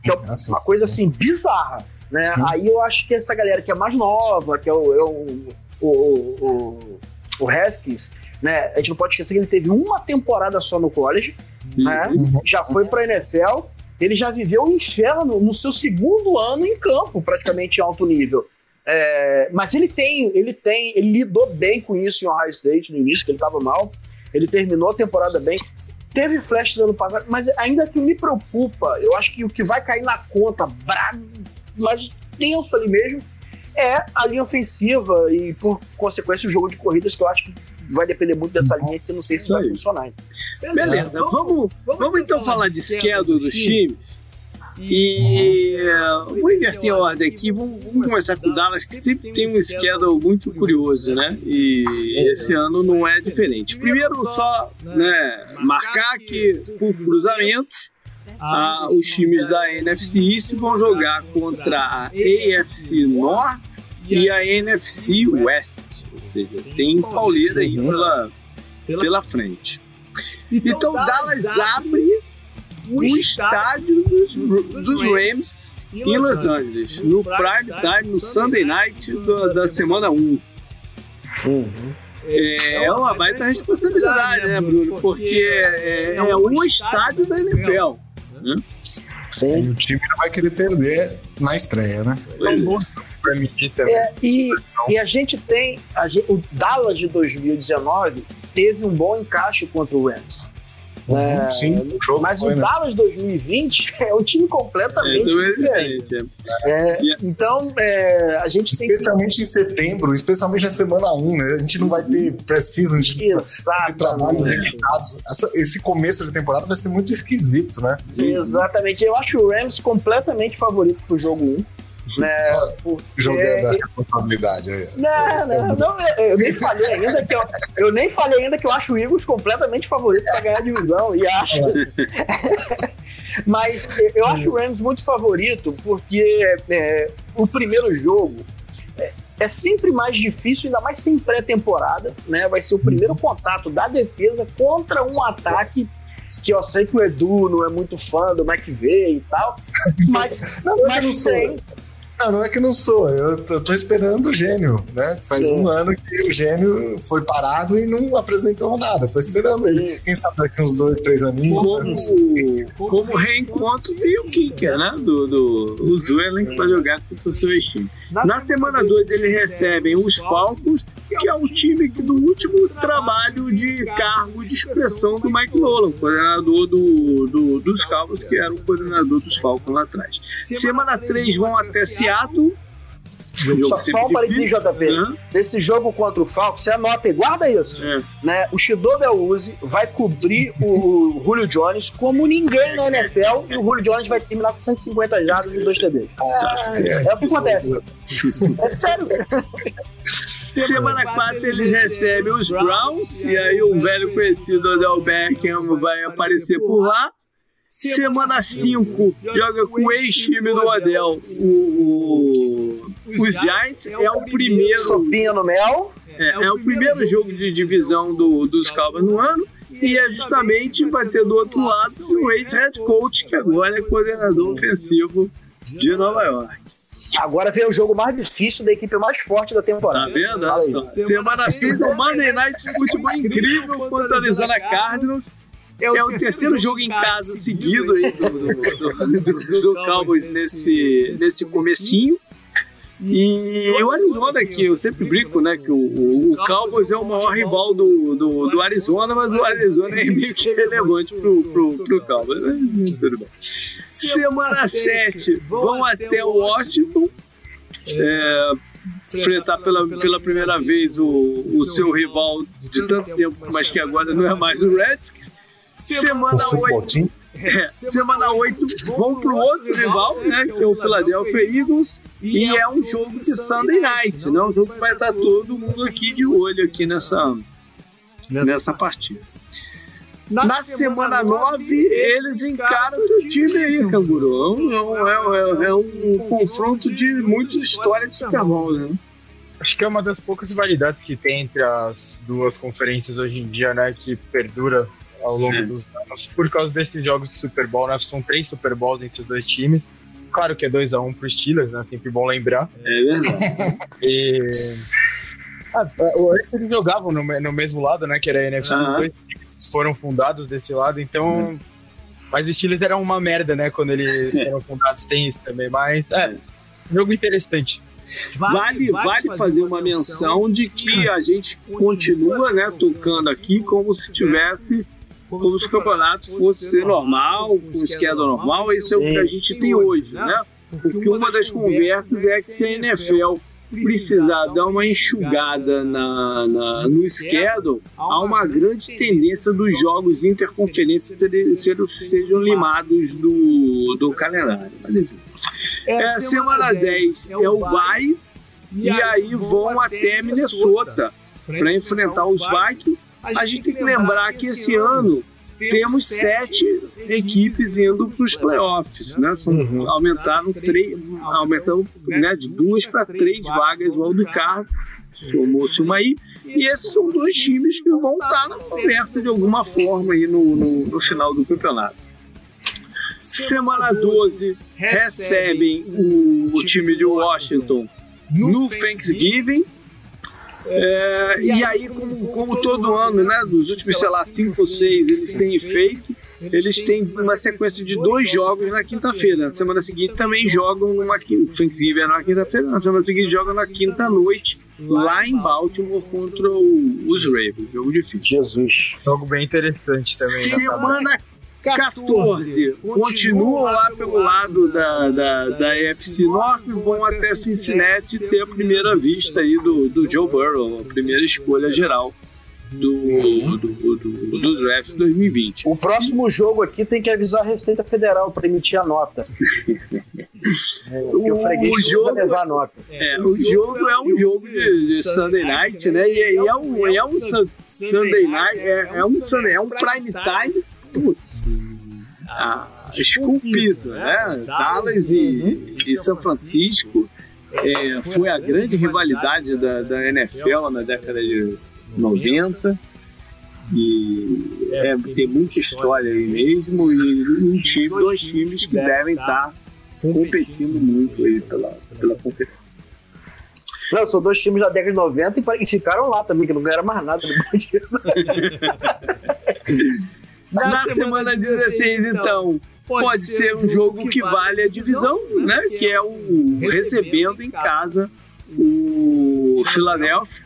Que é assim, uma coisa assim bizarra. Né? Hum. Aí eu acho que essa galera que é mais nova, que é o, é o, o, o, o, Haskins, né? A gente não pode esquecer que ele teve uma temporada só no college, né? Uhum. já foi para NFL, ele já viveu o inferno no seu segundo ano em campo, praticamente em alto nível. É, mas ele tem, ele tem, ele lidou bem com isso em Ohio State no início, que ele estava mal. Ele terminou a temporada bem. Teve flashes ano passado, mas ainda que me preocupa, eu acho que o que vai cair na conta, brabo, mas tenso ali mesmo, é a linha ofensiva e, por consequência, o jogo de corridas, que eu acho que vai depender muito dessa linha, que eu não sei se Isso vai aí. funcionar. Beleza, vamos, vamos então falar de schedule dos times. E uh, vou inverter a ordem aqui, vamos, vamos começar com o Dallas, que sempre tem um schedule muito curioso, né? E esse ano não é diferente. Primeiro, só né, marcar que por cruzamentos, ah, os times da NFC East vão jogar contra a AFC North e a NFC West. Ou seja, tem pauleira aí pela, pela frente. Então, Dallas abre o estádio dos, dos Rams em Los Angeles, no prime time, no Sunday night da, da semana 1. É uma baita responsabilidade, né, Bruno? Porque é, é o estádio da NFL. Sim. E o time não vai querer perder na estreia, né? Pois é. É, e, e a gente tem. a gen- o Dallas de 2019 teve um bom encaixe contra o Rams. É, Sim, o jogo Mas foi, o né? Dallas 2020 é um time completamente é diferente. É, Yeah. então, é, a gente. Especialmente em setembro, especialmente na semana 1, né? A gente não vai ter não vai ter trabalhos. Essa- esse começo de temporada vai ser muito esquisito, né? Exatamente. Eu acho o Rams completamente favorito pro jogo 1. Né, porque- Jogando a responsabilidade aí. Não, não, não, eu, eu nem falei ainda que eu, eu nem falei ainda que eu acho o Eagles completamente favorito para ganhar a divisão e acho. Mas eu acho o Rams muito favorito porque é, o primeiro jogo é, é sempre mais difícil, ainda mais sem pré-temporada, né? Vai ser o primeiro contato da defesa contra um ataque que eu sei que o Edu não é muito fã do McVeigh e tal, mas, Não, não é não mas sou. tem, Não, não é que não sou. Eu tô, eu tô esperando o gênio, né? Faz Sim. um ano que o gênio foi parado e não apresentou nada. Tô esperando Sim. ele. Quem sabe daqui uns dois, três aninhos. né? Como, como reencontro tem o Kicker, né? Do, do o Zuelen para jogar contra o seu time. Na semana 2 eles recebem os Falcons, que é o time que do último trabalho de cargo de expressão do Mike Nolan, coordenador do, do- dos Cowboys, que era o coordenador dos Falcons lá atrás. Semana 3 vão até Jogo Só, só um parênteses. JP. Aham, Nesse jogo contra o Falcons, você anota e guarda isso. é. Né? O Shido Beluzzi vai cobrir o Julio Jones como ninguém na NFL e o Julio Jones vai terminar com 150 jardas e 2 TD. É, o que acontece. É sério. Semana 4 eles recebem os Browns, e aí o velho conhecido Odell Beckham vai aparecer por lá. Semana 5 joga com o ex-time do Odell, o, o- os Giants. É o primeiro, Sopinha no mel. é, é o primeiro jogo de divisão do, dos Cowboys no ano. E é justamente vai ter do outro lado seu ex-head coach, que agora é coordenador ofensivo de Nova York. Agora vem o jogo mais difícil da equipe mais forte da Tá temporada. vendo? Olha só. Semana 6 o Monday Night Futebol incrível contra a Cardinals. É o, é o terceiro, terceiro jogo em casa seguido aí do, do, do, do Cowboys nesse, nesse comecinho. E o Arizona, que eu sempre brinco, né? Que o, o, o Cowboys é o maior rival do, do, do, Arizona, mas o Arizona é meio que relevante pro, pro, pro Cowboys. Tudo bem. Semana 7, vão até Washington. É, enfrentar pela, pela primeira vez o, o seu rival de tanto tempo, mas que agora não é mais o Redskins. Semana 8. É, semana 8 vão pro outro rival, né? Que é o Philadelphia Eagles. E é um jogo de Sunday Night, né? Um jogo que vai estar todo mundo aqui de olho aqui nessa, nessa partida. Na, Na semana 9, eles encaram o time aí, Canguru. É, é, é, é um confronto de muita história de Super Bowl, né? Acho que é uma das poucas variedades que tem entre as duas conferências hoje em dia, né? Que perdura ao longo é. dos anos. Por causa desses jogos de Super Bowl, né? São três Super Bowls entre os dois times. Claro que é 2x1 um pro Steelers, né? Sempre bom lembrar. É verdade. e... Ah, eles jogavam no, no, mesmo lado, né? Que era a NFC. Uh -huh. Dois times foram fundados desse lado, então... Uh -huh. Mas os Steelers eram uma merda, né? Quando eles é. foram fundados, tem isso também. Mas, é, jogo interessante. Vale, vale, vale fazer uma menção de que a gente continua né, tocando aqui como se tivesse como se o campeonato fosse ser normal, com esquerda normal, isso é o que a gente tem hoje, né? Porque uma das conversas é que se a NFL precisar dar uma enxugada na, na, no schedule, há uma grande tendência dos jogos interconferências sejam, sejam limados do, do calendário. Mas enfim. É, semana 10 é o bye, e aí vão até Minnesota para enfrentar os Vikings. A gente tem que lembrar que esse ano temos sete equipes indo para os playoffs, né? São, uhum. Aumentaram, três, aumentaram né, de duas para três vagas o wildcard, somou-se uma aí, e esses são dois times que vão estar na conversa de alguma forma aí no, no, no final do campeonato. Semana 12 recebem o, o time de Washington no Thanksgiving é, e aí, como, como todo ano, né, dos últimos, sei lá, cinco ou seis, eles têm feito, eles têm uma sequência de dois jogos na quinta-feira. Na semana seguinte também jogam numa quinta, Thanksgiving é na quinta-feira, na semana seguinte jogam na quinta-noite, lá em Baltimore contra o, os Ravens. Jogo difícil. Jesus. Jogo bem interessante também. Semana 14 continuam lá pelo lado da, da, da AFC Norte e vão até Cincinnati ter a primeira vista aí do, do Joe Burrow, a primeira escolha geral do, do, do, do, draft 2020. O próximo jogo aqui tem que avisar a Receita Federal para emitir a nota. é, o, o jogo, levar a nota. É, o jogo é um jogo de, de Sunday Night, né? E, é um, é um Sunday Night, é, é um, Sunday, é um prime time. Putz, ah, esculpido, né? Dallas e, e São Francisco é, foi a grande rivalidade da, da NFL na década de 90 e é, tem muita história aí mesmo e um time, dois times que devem estar competindo muito aí pela, pela conferência. Não, são dois times da década de 90 e ficaram lá também, que não ganharam mais nada depois disso. Na, Na semana, semana 16, então, então, pode, pode ser um jogo que, que vale a divisão, né? né? Que é o recebendo em casa o Philadelphia.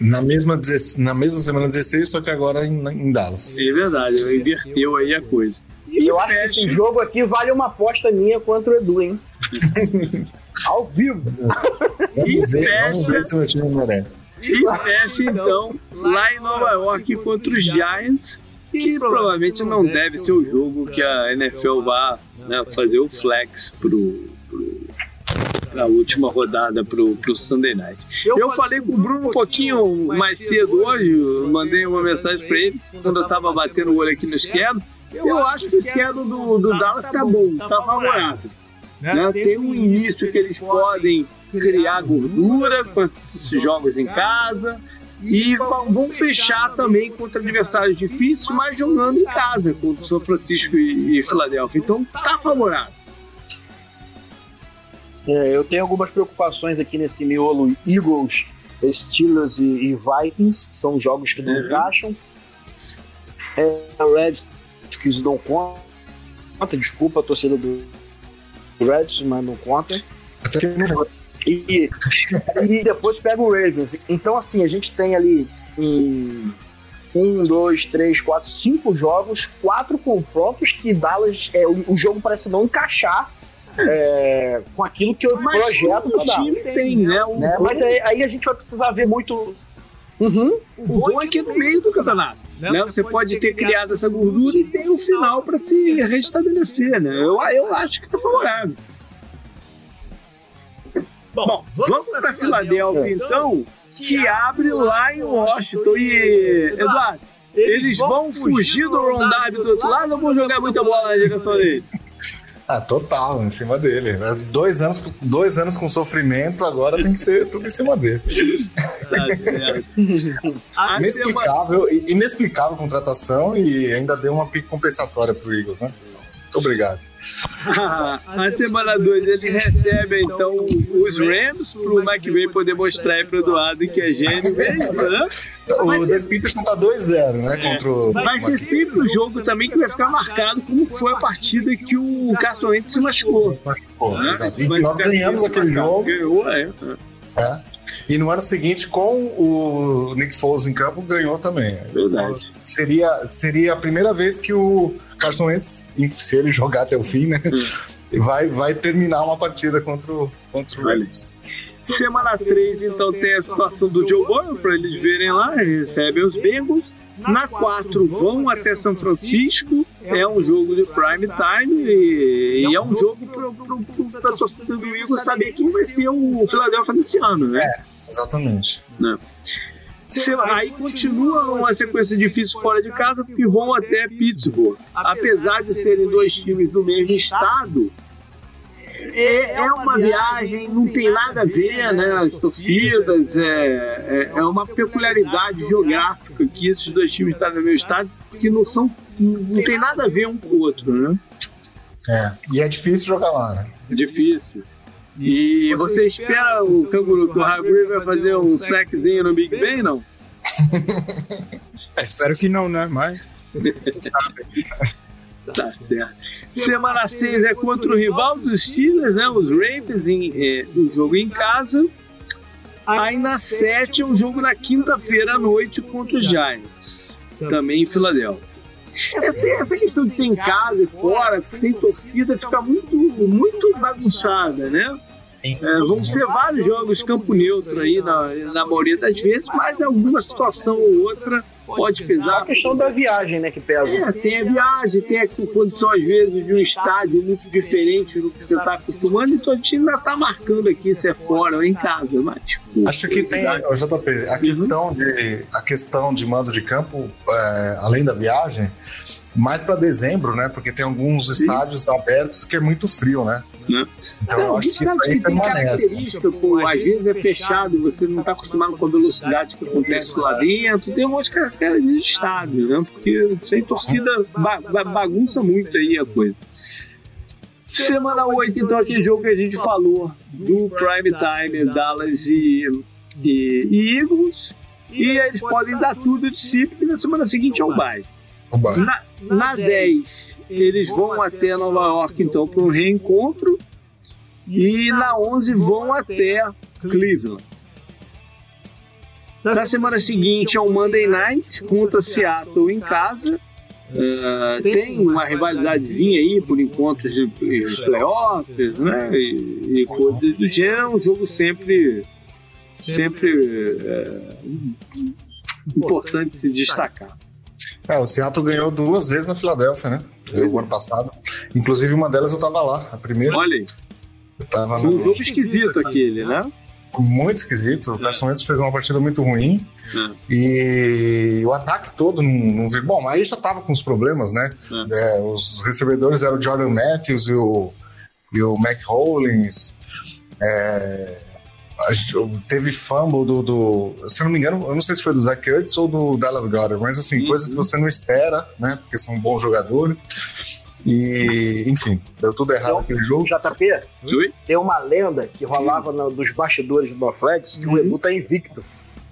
Na mesma, na mesma semana 16, só que agora em, em Dallas. É verdade, inverteu aí a coisa. E eu fecha. acho que esse jogo aqui vale uma aposta minha contra o Edu, hein? Ao vivo. e fecha. E fecha então lá em Nova York contra os Giants que provavelmente não deve ser o jogo que a NFL vá né, fazer o flex pro, pro a última rodada pro, pro Sunday Night. Eu falei com o Bruno um pouquinho mais cedo hoje, mandei uma mensagem para ele quando eu tava batendo o olho aqui no esquerdo. Eu acho que o esquerdo do, do Dallas tá bom, tá favorável. Né? Tem um início que eles podem criar gordura com esses jogos em casa e vão fechar também contra adversários difíceis, mas jogando em casa contra São Francisco e, e Filadélfia. Então tá favorável. É, eu tenho algumas preocupações aqui nesse miolo Eagles, Steelers e, e Vikings, que são jogos que não uhum. encaixam. é, Redskins não conta, desculpa a torcida do Redskins, mas não conta. E, e depois pega o Ravens. Então, assim, a gente tem ali em um, dois, três, quatro, cinco jogos, quatro confrontos que Dallas, é, o, o jogo parece não encaixar é, com aquilo que eu Mas projeto o pra dar. tem, né? O, Né? Mas aí, aí a gente vai precisar ver muito. Uhum. o bom é que é no meio do campeonato. Né? Você pode ter criado essa gordura e tem o final para se restabelecer. Né? Eu, eu acho que tá favorável. Bom, vamos para Filadélfia então, que abre lá em Washington. E, Eduardo, eles vão fugir do Rondab do outro lado ou vão jogar muita bola na direção dele? Ah, total, em cima dele. Dois anos, dois anos com sofrimento, agora tem que ser tudo em cima dele. Certo. A semana- Inexplicável, inexplicável contratação e ainda deu uma pique compensatória pro Eagles, né? Muito obrigado. A semana 2 eles recebem então os Rams pro McVay poder mostrar aí pro Eduardo que é gênio mesmo, né? O Dan Peterson tá 2-0, né? Contra o. Vai ser sempre um jogo também que vai ficar marcado como foi a partida que o Carson Wentz se machucou. Pô, né? nós ganhamos aquele jogo. Ganhou, é. É. E no ano seguinte, com o Nick Foles em campo, ganhou também. Verdade. Seria, seria a primeira vez que o Carson Wentz, se ele jogar até o fim, né? Vai, vai terminar uma partida contra o, contra o. Semana 3, então, tem a situação do Joe Burrow, para eles verem lá, recebem os Bengals. Na 4, vão até São Francisco. É um jogo de prime time e, e é um jogo para a torcida do Eagles saber quem vai ser o Philadelphia desse ano, né? Exatamente. Se- aí continua uma sequência difícil fora de casa, porque vão até Pittsburgh. Apesar de serem dois times do mesmo estado, é, é uma viagem, não tem nada a ver, né? As torcidas, é, é, é uma peculiaridade geográfica que esses dois times estão no mesmo estado, que não são. não tem nada a ver um com o outro, né? É. E é difícil jogar lá, né? É difícil. E você espera o canguru que o Hagrid vai fazer um sackzinho no Big Ben, não? É, espero que não, né? Mas. Tá certo. Semana 6 é contra o rival dos Steelers, né? Os Ravens, em, é, um jogo em casa. Aí na 7 é um jogo na quinta-feira à noite contra os Giants, também em Filadélfia. Essa, essa questão de ser em casa e fora, sem torcida, fica muito, muito bagunçada, né? É, vão ser vários jogos campo neutro aí na, na maioria das vezes, mas alguma situação ou outra pode pesar. a questão da viagem, né, que pesa. É, tem a viagem, tem a condição, às vezes, de um estádio muito diferente do que você está acostumando, então a gente ainda está marcando aqui se é fora ou em casa, mas. tipo, Acho que tem, JP, a questão de, a questão de mando de campo, é, além da viagem, mais para dezembro, né? Porque tem alguns estádios abertos que é muito frio, né? Né? Então Não, acho que isso aí tem permanece. característica, pô, às vezes é fechado, você não está acostumado com a velocidade que acontece lá dentro, tem um monte de características de estádio, né? Porque sem torcida ba- ba- bagunça muito aí a coisa. Semana 8, então, aquele jogo que a gente falou do Prime Time, Dallas e, e, e Eagles. E eles podem dar tudo de si, porque na semana seguinte é o bye. Oba. Na, na 10, eles vão até Nova York, então, para um reencontro. E na 11 vão até Cleveland. Na semana seguinte é o Monday Night contra Seattle em casa. Ah, tem uma rivalidadezinha aí por encontros de de playoffs, né? E, e coisas do gênero. É um jogo sempre, sempre é, importante se destacar. É, o Seattle ganhou duas vezes na Filadélfia, né? O ano passado. Inclusive, uma delas eu tava lá. A primeira Olha aí, eu tava foi um no... jogo esquisito aquele, né? muito esquisito. O Carson Wentz fez uma partida muito ruim. É. E o ataque todo não, não viu. Bom, aí já tava com os problemas, né? É. É, os recebedores eram o Jordan Matthews e o, e o Mac Hollins. É, teve fumble do, do. Se eu não me engano, eu não sei se foi do Zach Ertz ou do Dallas Goddard, mas assim, Uhum. coisa que você não espera, né? Porque são bons jogadores. E, enfim, deu tudo errado Então, aquele jogo. JP, Oi? tem uma lenda que rolava no- dos bastidores do Athletics que o Uhum. Edu tá invicto.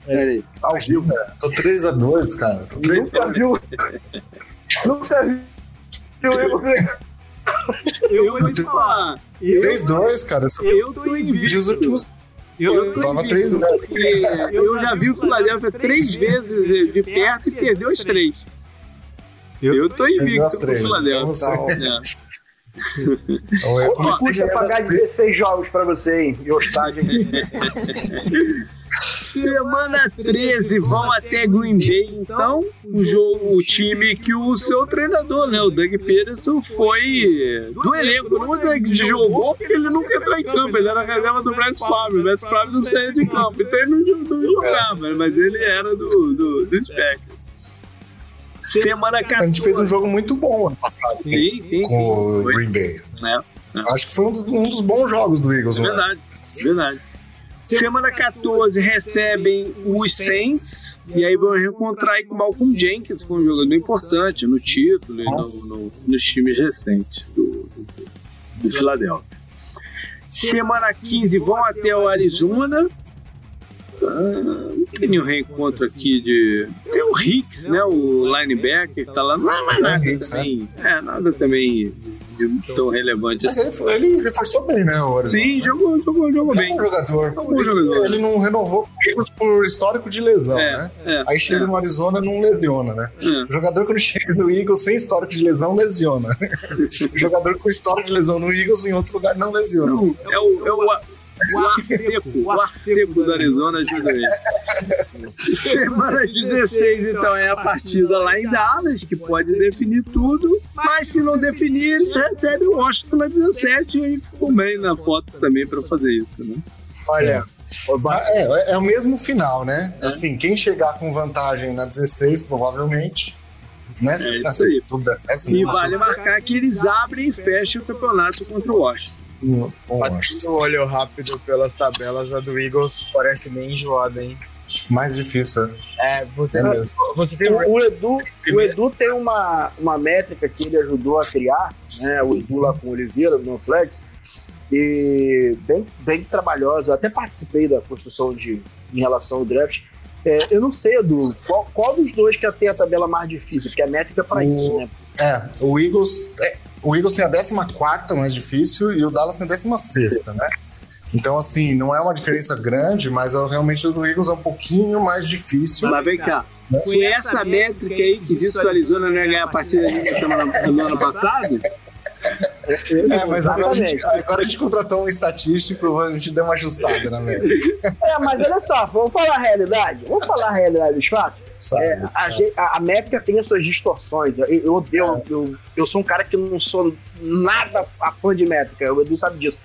Peraí. Ao vivo. Tô 3x2, cara. Tô 3 Nunca viu. Nunca viu. Eu, Eu vou te falar. Eu, 3x2, cara. Só eu tô vi invicto. os últimos. Eu, Eu tô tava invicto, 3-0. porque Eu já vi o Philadelphia três vezes de- perto e perdeu as três. Eu tô Perdeu invicto com o três. Philadelphia. Então, É. Então, eu- Quanto custa pagar 16 jogos pra você, hein? E o estádio. Semana 13, vão até Green Bay, então, o, jogo, o time que o seu treinador, né, o Doug Peterson, foi do elenco. Não dizer que jogou, porque ele nunca entrou em campo, ele era reserva do Brett Favre. O Brett Favre não saía de campo, então ele não, não jogava, mas ele era do, do, do Packers. Semana 14. A gente fez um jogo muito bom ano passado Sim, sim, com o. Green Bay. né? Acho que foi um dos, um dos bons jogos do Eagles, É né? verdade, verdade. Semana 14 recebem os Saints e aí vão reencontrar aí com o Malcolm Jenkins, que foi um jogador importante no título e no, no- nos times recentes do, do, do Philadelphia. Semana 15 vão até o Arizona. Ah, tem nenhum reencontro aqui de. Tem o Hicks, né? O linebacker que tá lá. Não é mais nada Hicks, também. É, nada também tão relevante Mas assim. ele, foi- ele reforçou bem, né, o Arizona? Sim, jogou, jogou, jogou Ele é bem. um jogador. É um bom jogador. Ele não renovou com o Eagles por histórico de lesão, É, né? é, Aí chega é. no Arizona não lesiona, né? É. O jogador quando chega no Eagles sem histórico de lesão lesiona. o jogador com histórico de lesão no Eagles em outro lugar não lesiona. Não, é o, é o, o ar seco, o ar seco do Arizona ajuda ele. Semana 16, então, é a partida lá em Dallas, que pode definir tudo, mas se não definir, eles recebem o Washington na 17 e ficou bem na foto também para fazer isso, né? Olha, É, é o mesmo final, né? É. Assim, quem chegar com vantagem na 16, provavelmente. Né? É isso Assim, aí. Tudo der certo, E vale marcar que eles abrem e fecham o campeonato contra o Washington. Batendo o olho rápido pelas tabelas, a do Eagles parece bem enjoada, hein? mais difícil. é. É, você, É você tem o, o Edu, o Edu tem uma, uma métrica que ele ajudou a criar, né? O Edu lá com o Oliveira, no Flex, e bem, bem trabalhosa. Eu até participei da construção de em relação ao draft. É, eu não sei, Edu, qual, qual dos dois que tem a tabela mais difícil? Porque a métrica é para isso, né? É, o Eagles, é, o Eagles tem a 14 mais difícil e o Dallas tem a 16, né? Então, assim, não é uma diferença grande, mas é, realmente o do Eagles é um pouquinho mais difícil. Mas vem cá. Foi essa métrica aí que disse que o Arizona não ia ganhar a partida no ano passado? É, mas agora a, gente, agora a gente contratou um estatístico, a gente deu uma ajustada na métrica. É, mas olha só, vamos falar a realidade. Vamos falar a realidade dos fatos. Sabe? É, a, a- a métrica tem as suas distorções. Eu, eu, eu, eu, eu sou um cara que não sou nada a fã de métrica, o Edu sabe disso.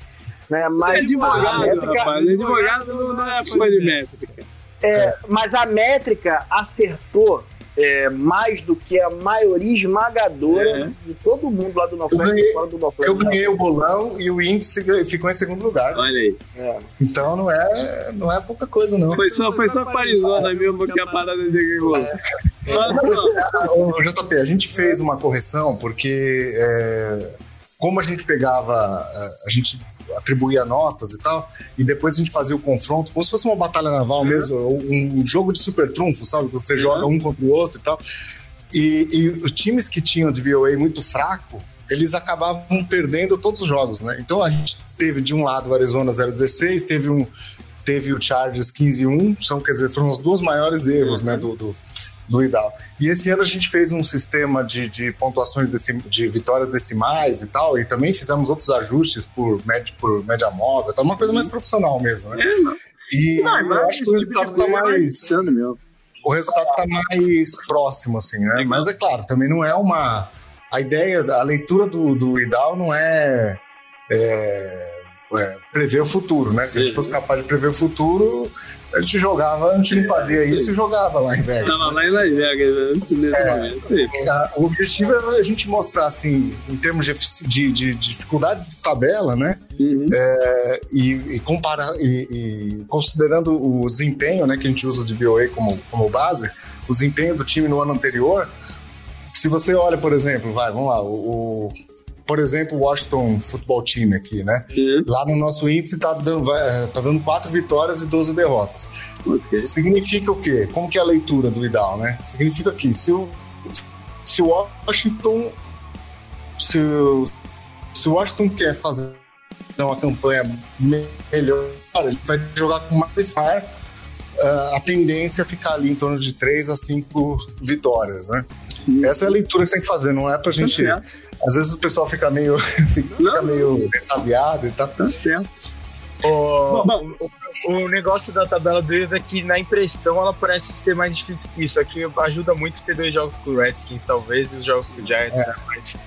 Né? É Mas a advogado, métrica, rapaz. Advogado não, não é fã de métrica. é, mas a métrica acertou é, mais do que a maioria esmagadora É. de todo mundo lá do Noflex e fora do Noflex. Eu ganhei o bolão e o índice ficou em segundo lugar. Olha aí. É. Então não é, não é pouca coisa, não. Foi só, foi só com a Arizona mesmo que a parada de não. Ô, JP, a gente fez uma correção porque é, como a gente pegava, é, a gente atribuía notas e tal, e depois a gente fazia o confronto, como se fosse uma batalha naval mesmo, um jogo de super trunfo, sabe? Você joga um contra o outro e tal. E, e os times que tinham de VOA muito fraco, eles acabavam perdendo todos os jogos, né? Então a gente teve de um lado o Arizona 016, teve um teve o Chargers 15-1, são, quer dizer, foram os dois maiores erros, né, do, do, do Idal. E esse ano a gente fez um sistema de, de pontuações decim, de vitórias decimais e tal, e também fizemos outros ajustes por, média, por média móvel, tá uma coisa mais profissional mesmo, né? É, não. E Não, eu acho que o tipo resultado tá é mais insano mesmo. o resultado está mais próximo, assim, né? Mas é claro, também não é uma. A ideia, a leitura do, do IDAL não é, é, é prever o futuro, né? Se a gente fosse capaz de prever o futuro, a gente jogava, a gente não fazia isso e jogava lá em Vegas. Tava lá em Las Vegas né, nesse momento. Sim. Ah, O objetivo é a gente mostrar, assim, em termos de, de, de dificuldade de tabela, né? Uhum. É, e, e, comparar, e, e considerando o desempenho né, que a gente usa de VOA como, como base, o desempenho do time no ano anterior, se você olha, por exemplo, vai, vamos lá, o por exemplo, o Washington Futebol Time aqui, né? Sim. Lá no nosso índice tá dando, vai- tá dando quatro vitórias e 12 derrotas. Ok. Significa o quê? Como que é a leitura do Idal, né? Significa que se o, se o Washington se o, se o Washington quer fazer uma campanha me- melhor, ele vai jogar com mais far a tendência é ficar ali em torno de 3 a 5 vitórias, né? Essa é a leitura que você tem que fazer, não é pra gente. certo. Às vezes o pessoal fica meio, fica Não. meio ressabiado e tal. Tá certo. O, Bom. o, o negócio da tabela deles é que na impressão ela parece ser mais difícil que isso. Aqui ajuda muito ter dois jogos com o Redskins, talvez, e os jogos com o Giants. É. né?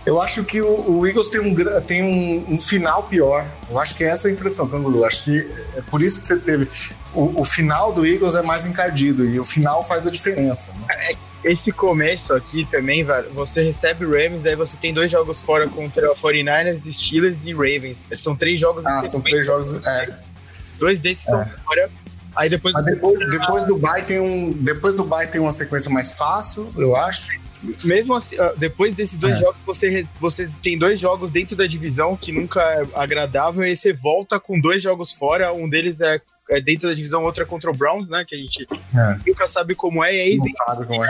Eu acho que o, o Eagles tem, um, tem um, um final pior. Eu acho que essa é a impressão, Canguru. Acho que é por isso que você teve. O, o final do Eagles é mais encardido e o final faz a diferença. né? Esse começo aqui também, você recebe o Rams, daí você tem dois jogos fora contra 49ers, Steelers e Ravens. São três jogos Ah, são três jogos. É, Dois desses são fora. Aí depois mas você depois, depois do bye tem um. Depois do bye tem uma sequência mais fácil, eu acho. mesmo assim, ah, depois desses dois É. jogos, você, você tem dois jogos dentro da divisão que nunca é agradável, e aí você volta com dois jogos fora, um deles é, é dentro da divisão, outro é contra o Browns, né? Que a gente É, nunca sabe como é, e aí não sabe como é.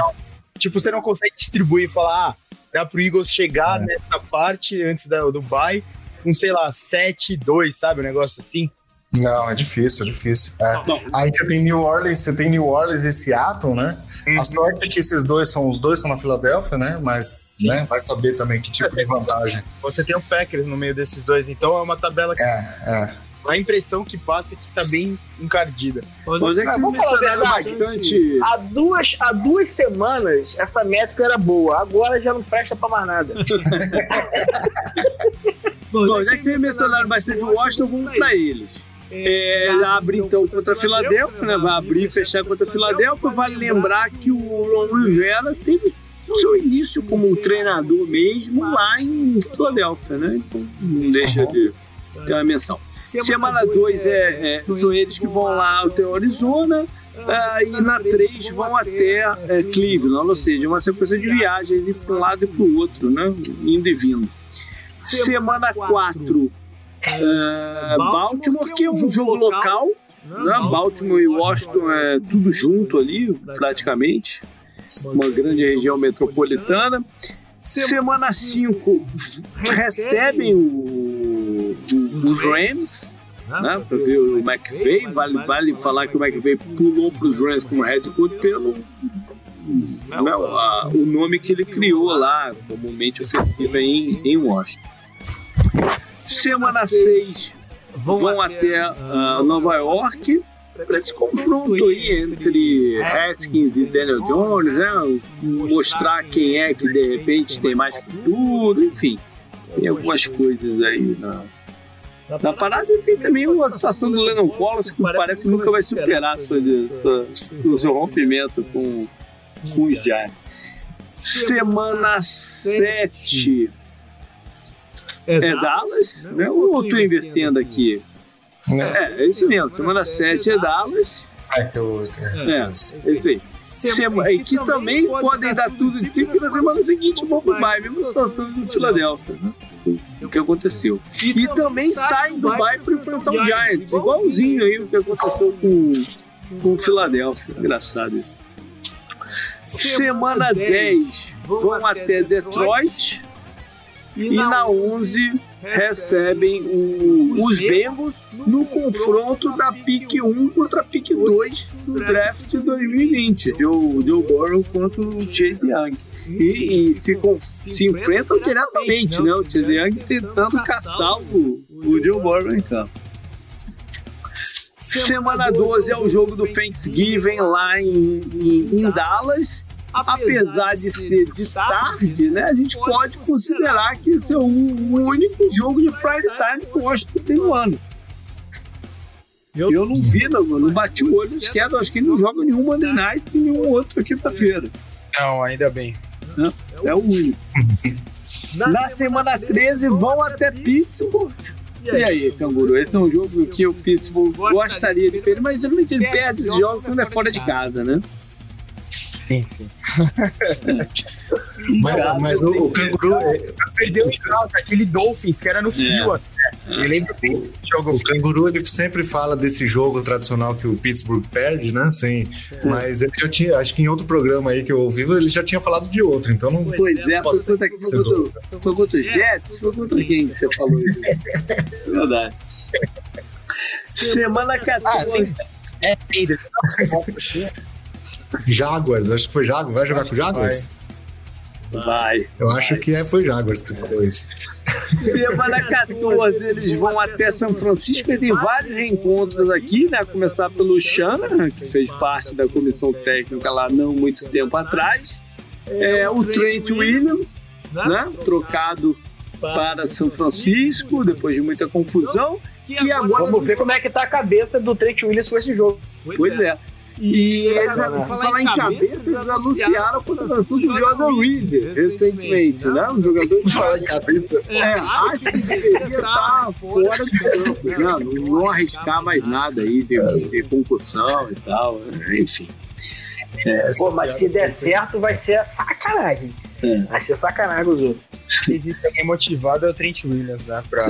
tipo, você não consegue distribuir e falar, ah, dá pro Eagles chegar É. nessa parte antes da, do bye com, sei lá, 7-2, sabe? Um negócio assim. Não, é difícil, é difícil. É. Aí você tem New Orleans, você tem New Orleans e Seattle, né? A sorte é que esses dois são, os dois são na Filadélfia, né? Mas, né, vai saber também que tipo de vantagem. Você tem o Packers no meio desses dois, então é uma tabela que É, é. A impressão que passa é que tá bem encardida. Mas é que vamos falar a verdade. bastante. Há duas, há duas semanas essa métrica era boa, agora já não presta pra mais nada. Bom, já que vocês mencionaram bastante o Washington, vamos pra eles. É, abre então contra a Filadélfia, né? Vai abrir e fechar contra a Filadélfia. Vale lembrar que o Ron Rivera teve seu início como treinador mesmo lá em Filadélfia, né? Então não deixa de ter uma menção. Semana 2 é, é, são eles que vão lá até Arizona. ah, e na 3 vão até é, Cleveland, ou seja, uma sequência de viagens de um lado e para o outro, né? Indo e vindo. Semana 4, Baltimore, que é um jogo local. Né? Baltimore e Washington é tudo junto ali, praticamente. Uma grande região metropolitana. Semana 5 recebem o- o- os Rams, né, para ver o McVay. Vale, vale falar que o McVay pulou para os Rams como head coach pelo né, a- o nome que ele criou lá, comumente ofensiva em, em Washington. Semana 6 vão até ah, Nova York para esse confronto aí entre Haskins e Daniel Jones, né? mostrar quem é que de repente tem mais futuro, enfim. Tem algumas coisas aí na, na parada tem também uma situação do Lennon Collins que parece que nunca vai superar sua, sua, o seu rompimento com, com os Giants. Semana 7 é Dallas, né? Ou eu tô invertendo aqui? É, é isso mesmo. Semana 7 é Dallas. É, que eu, É, é isso aí. Sema- e que também podem dar tudo de si, porque na semana seguinte vão pro bye. Mesma situação do Philadelphia, né? O que aconteceu. E também saem do bye para enfrentar o Giants, igualzinho aí o que aconteceu com, com o Philadelphia. Engraçado isso. Semana 10 vão até Detroit. E na 11 recebem o- os Bengals no confronto da pick 1 contra a pick 2 do draft de 2020, Joe, Joe Burrow contra o Chase Young. E, e ficam, se enfrentam diretamente, né? O Chase Young tentando caçar o, o Joe Burrow em campo. Semana 12 é o jogo do Thanksgiving lá em, em, em Dallas. Apesar de ser de tarde, né, a gente pode considerar que esse é o, o único jogo de prime time que eu acho que tem no ano. Eu não vi, não, não bati o olho no esquerdo, acho que ele não joga nenhum Monday Night e nenhum outro quinta-feira. Não, ainda bem. É o único. Na semana 13 vão até Pittsburgh. E aí, Canguru? Esse é um jogo que o Pittsburgh gostaria de perder, mas geralmente ele perde esse jogo quando é fora de casa, né? Sim, sim. mas, mas o, o canguru. é- Perdeu o final, aquele Dolphins, que era no fio. até. Eu lembro que o jogo O canguru ele sempre fala desse jogo tradicional que o Pittsburgh perde, né? Sim. Mas ele já tinha, acho que em outro programa aí que eu ouvi, ele já tinha falado de outro, então não. Pois é, foi contra, foi contra, foi contra os Jets? Foi contra quem que você falou isso? Verdade. Semana 14. Ah, sim. É, ainda. Jaguars, acho que foi Jaguars. Vai jogar com Jaguars? Vai. Eu acho que é, foi Jaguars que você falou isso. Semana 14, eles vão até São Francisco e tem vários reencontros aqui, né? Começar pelo Shanahan, que fez parte da comissão técnica lá não muito tempo atrás. É, o Trent Williams, né? Trocado para São Francisco, depois de muita confusão. E agora, Vamos ver como é que tá a cabeça do Trent Williams com esse jogo. pois é. E eles, por falar em cabeça, eles anunciaram a contratação do Jordan Reed recentemente, né? Um jogador de Fala de cabeça. É, acho que deveria estar fora do campo, né? não, não arriscar mais nada aí, ter, ter concussão e tal, enfim. Pô, mas se der certo, vai ser sacanagem. É. Vai ser sacanagem os outros. Existe alguém motivado é o Trent Williams, né? Pra...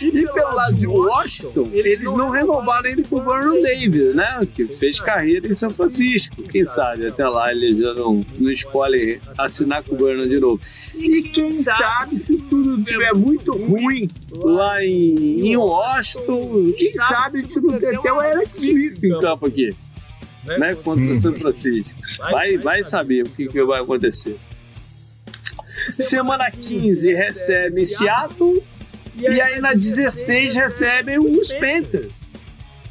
E pelo lado de Washington, eles não renovaram ele com o Vernon Davis, né? Que fez carreira em São Francisco. Quem sabe até lá ele já não, não escolhe assinar com o Vernon de novo. E quem sabe se tudo estiver muito ruim lá em, em Washington, quem sabe se não tem até o Alex Smith em campo aqui. Né, contra o São Francisco. Vai, vai saber o que, que vai acontecer. Semana 15 recebe Seattle e aí na 16 recebem os Panthers.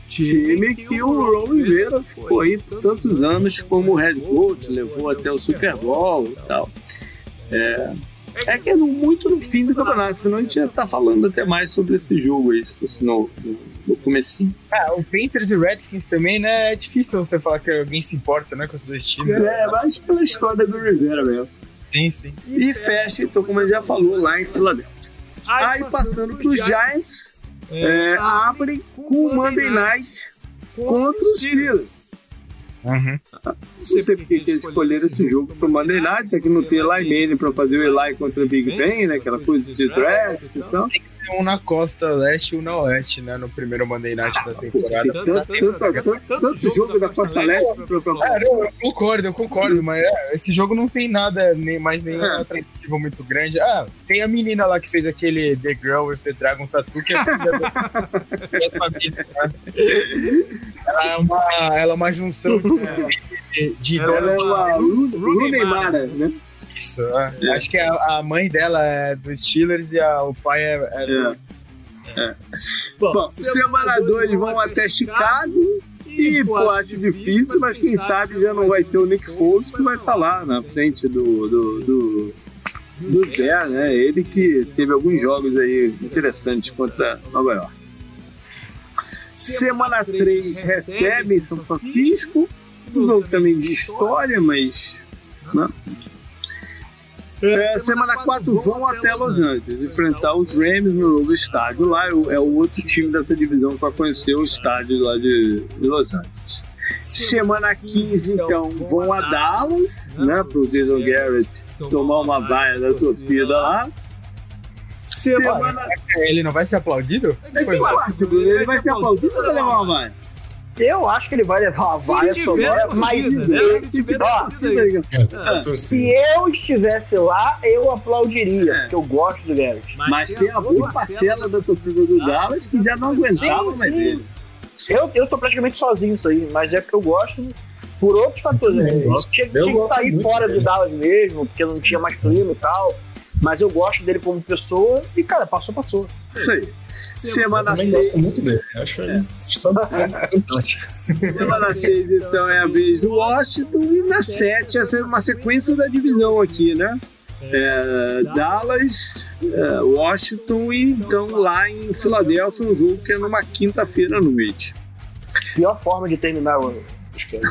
Time que o Ron Rivera ficou aí por tantos anos como head coach, levou até o Super Bowl e tal. É, é que é muito no fim do campeonato, senão a gente ia estar falando até mais sobre esse jogo aí, se fosse no, no, no comecinho. Ah, o Panthers e Redskins também, né? É difícil você falar que alguém se importa, né? Com esses dois times. É, mas pela história do Rivera mesmo. Sim, sim. E fecha, então, como a gente já falou, lá em Filadélfia. Aí passando para os Giants, é, abrem com o Monday Night contra os Steelers. Uhum. Não sei porque que eles escolheram esse jogo pro Monday Night, já que não tem Eli Manning pra fazer o Eli contra o Big Ben, né? Aquela coisa de draft e tal. Tem um na costa leste e um na oeste, né? No primeiro Monday Night da Tem temporada. tanto, tanto, tanto, tanto jogo da Costa Leste pra, pra, Ah, não, eu concordo, eu concordo, mas é, esse jogo não tem nada, nem mais nenhum É. atrativo muito grande. Ah, tem a menina lá que fez aquele The Girl with the Dragon Tattoo, que é da família, né? Ela é uma, ela é uma junção de, de Ela é idola uma né? disso. é. Acho que a, a mãe dela é do Steelers e a- o pai é, é do É. Bom, semana 2 vão até Chicago. E, pô, acho difícil, mas quem sabe já não vai ser o Nick Foles que vai estar lá na frente do, do, do, do Bear, né? Ele que teve alguns jogos aí interessantes contra Nova York. Semana 3 recebe São Francisco. Um jogo também de história, mas. Né? É, semana 4 vão até Los Angeles enfrentar os Rams no novo estádio. Lá é o, é outro time dessa divisão vai conhecer o estádio lá de Los Angeles. Semana 15, então, vão a Dallas, né, pro Jason Garrett tomar uma vaia da torcida lá. Semana. Ele não vai ser aplaudido? Mas acha, Bruno? Ele vai ser aplaudido ou vai levar uma vaia? Eu acho que ele vai levar uma vaia sonora, mas né? Se eu estivesse lá, eu aplaudiria, É. porque eu gosto do Garrett. Mas tem a boa parcela da torcida do Dallas que já não aguentava mais ele. Eu, eu tô praticamente sozinho isso aí, mas é porque eu gosto por outros fatores. Eu né? gosto- Tinha, eu tinha que sair fora dele. do Dallas mesmo, porque não tinha mais clima e tal. Mas eu gosto dele como pessoa e, cara, passou, passou. Isso aí. Eu Semana também 6, gosto muito dele. Acho fantástico. semana 6, então, é a vez do Washington. E na 7, essa é uma sequência da divisão aqui, né? É, Dallas, é, Washington e então lá em Filadélfia, um jogo que é numa quinta-feira à noite. Pior forma de terminar o esquema.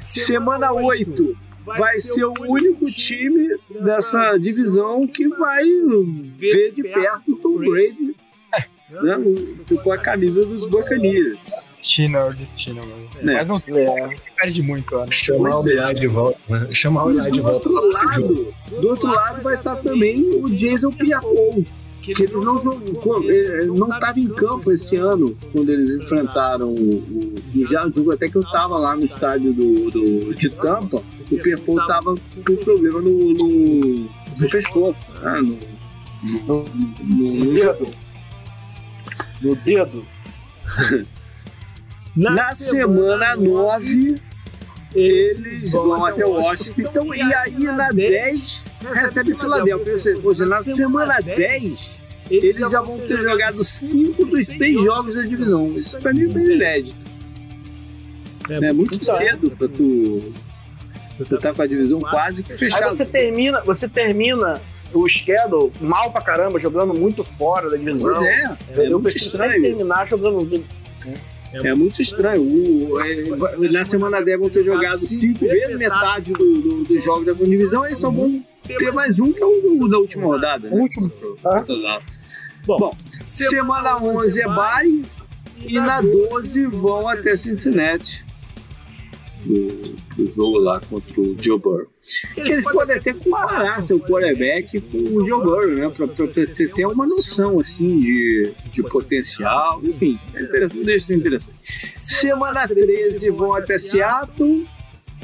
Semana 8 vai ser o único time dessa divisão que vai ver de perto o Tom Brady né, com a camisa dos Buccaneers. Destino é o destino, mano. É. Mas não É. perde muito, né? Chamar o Milagre de volta, né? Chamar o Milagre de do volta outro jogo. lado, do outro lado vai estar também o Jason Pierre-Paul, que ele não jogou, ele não estava em campo esse ano quando eles enfrentaram o, o já jogou até que eu estava lá no estádio do, do de Tampa, o Pierre-Paul estava com problema no, no, no pescoço, né? no, no, no, No dedo. No dedo. Na semana 9, eles vão até o Washington e aí na 10 recebe Filadélfia. Ou seja, ou seja, na semana 10 eles já vão ter jogado 5 dos 6 jogos da divisão. Isso pra mim é bem inédito. É muito cedo pra tu, tu tá com a divisão quase que Aí fechada. você termina, você termina o schedule mal pra caramba, jogando muito fora da divisão. Pois é, é eu preciso terminar jogando. É muito estranho. O- é, na semana 10 vão ter jogado cinco vezes metade do, do, dos jogos da divisão, aí só vão ter mais um, que é o, o da última rodada. Né? Último. Ah. Bom, semana 11 é bye e na 12 vão até Cincinnati. No, no jogo lá contra o Joe Burrow. Que eles podem até comparar seu quarterback com o Joe Burrow, né? Pra, pra ter, ter- uma noção assim de, de potencial. Enfim, é interessante, deixa isso interessante. Semana 13 vão até Seattle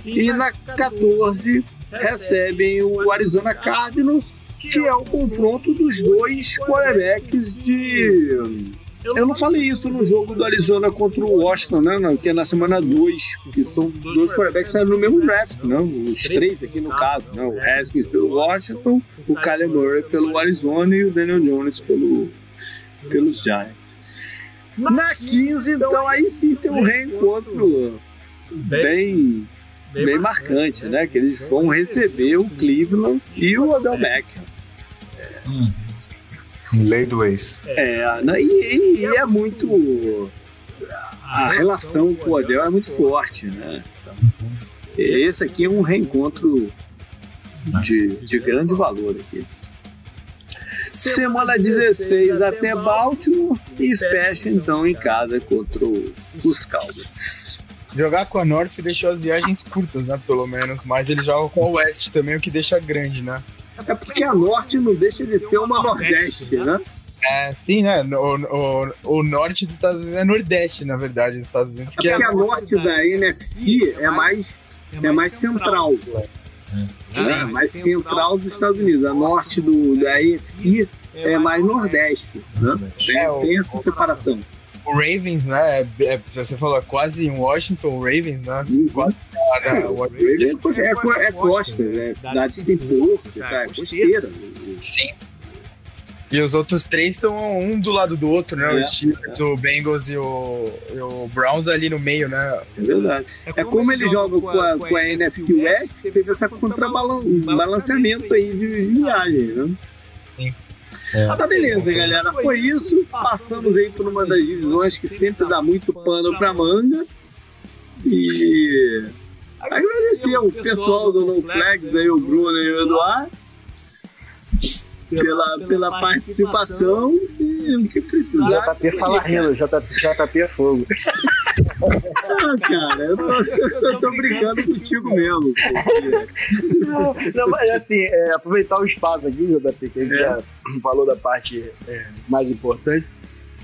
e na 14 recebem o Arizona Cardinals, que é o confronto dos dois quarterbacks de. Eu não falei isso no jogo do Arizona contra o Washington, né? não, Que é na semana 2, que são dois quarterbacks que saíram no mesmo draft, não? Os três aqui no caso, né? O Haskins pelo Washington, o Kyler Murray pelo Arizona e o Daniel Jones pelo, pelos Giants. Na 15, então aí sim tem um reencontro bem, bem marcante, né? Que eles vão receber o Cleveland e o Odell Beckham. Lei do ex. É, né, e, e é muito. A relação com o Odell é muito forte, né? Esse aqui é um reencontro de, de grande valor aqui. Semana 16 até Baltimore e fecha então em casa contra os Cowboys. Jogar com a Norte deixou as viagens curtas, né? Pelo menos. Mas ele joga com a West também, o que deixa grande, né? É porque a Norte não deixa de ser uma Nordeste, né? É, sim, né? O, o, o norte dos Estados Unidos é Nordeste, na verdade, dos Estados Unidos. É Que é, porque a Norte da NFC é mais, é mais central. É, mais central dos Estados Unidos. A norte do, da AFC é mais nordeste. Né? Tem, É, tem essa separação. O Ravens, né? É, é- você falou, é quase em Washington, o Ravens, né? Quase É, na- o Ravens é, é, é costa, é cidade que tem porto, tá? é costeira. Sim. E os outros três estão um do lado do outro, né? É, Os Steelers, o Bengals e o, e o Browns ali no meio, né? É verdade. É como ele joga com a, com a NFC West, teve esse contrabalanceamento aí de viagem, né? Sim. É. Tá beleza, galera. Foi isso. Passamos aí por uma das divisões que sempre dá muito pano pra manga. E agradecer o pessoal do No Flags aí, o Bruno e o Eduardo, pela, pela participação e o que precisar. JP fala rindo, JP, é fogo. Ah, cara, eu tô, eu tô brincando contigo mesmo. porque- Não, mas assim, é, aproveitar o espaço aqui, JP, que a gente É. já falou da parte é, mais importante,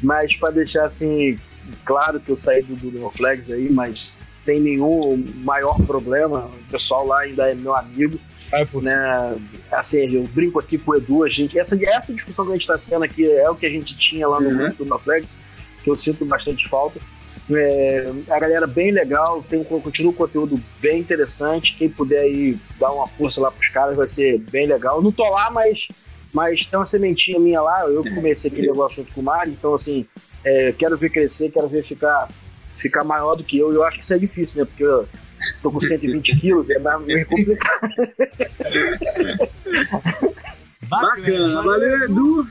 mas para deixar assim claro que eu saí do, do No Flags aí, mas sem nenhum maior problema, o pessoal lá ainda é meu amigo, Pô, né? Assim, eu brinco aqui com o Edu, a gente, essa, essa discussão que a gente tá tendo aqui é o que a gente tinha lá no Uhum. grupo do Flags, que eu sinto bastante falta. É, a galera bem legal, tem, um- continua um conteúdo bem interessante. Quem puder aí dar uma força lá pros caras vai ser bem legal. Não tô lá, mas, mas tem uma sementinha minha lá. Eu que comecei aquele negócio junto com o Mário, então assim, é, quero ver crescer, quero ver ficar, ficar maior do que eu. E eu acho que isso é difícil, né? Porque eu tô com 120 quilos, é mais- meio complicado. Bacana. Valeu, Edu.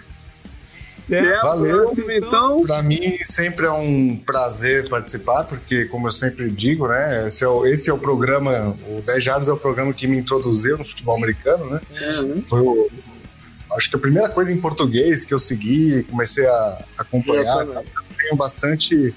Até a Valeu. próxima, então. Para mim sempre é um prazer participar, porque como eu sempre digo, né, esse é o, esse é o programa, o 10 Jardas é o programa que me introduziu no futebol americano, né? Foi o, acho que a primeira coisa em português que eu segui, comecei a acompanhar, Eu tenho bastante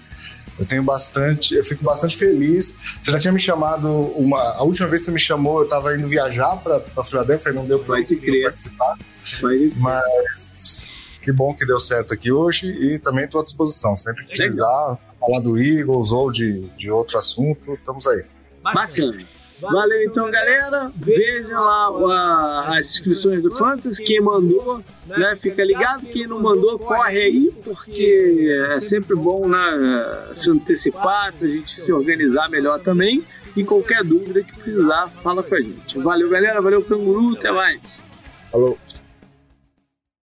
Eu tenho bastante, eu fico bastante feliz. Você já tinha me chamado uma, a última vez que você me chamou, eu estava indo viajar para Filadélfia, não deu para participar. Vai Mas que bom que deu certo aqui hoje e também estou à disposição. Sempre que precisar falar do Eagles ou de, de outro assunto, estamos aí. Bacana. Valeu então, galera. Vejam lá as inscrições do Fantasy. Quem mandou, né, fica ligado. Quem não mandou, corre aí, porque é sempre bom né, se antecipar, para a gente se organizar melhor também. E qualquer dúvida que precisar, fala com a gente. Valeu, galera. Valeu, Canguru. Até mais. Falou.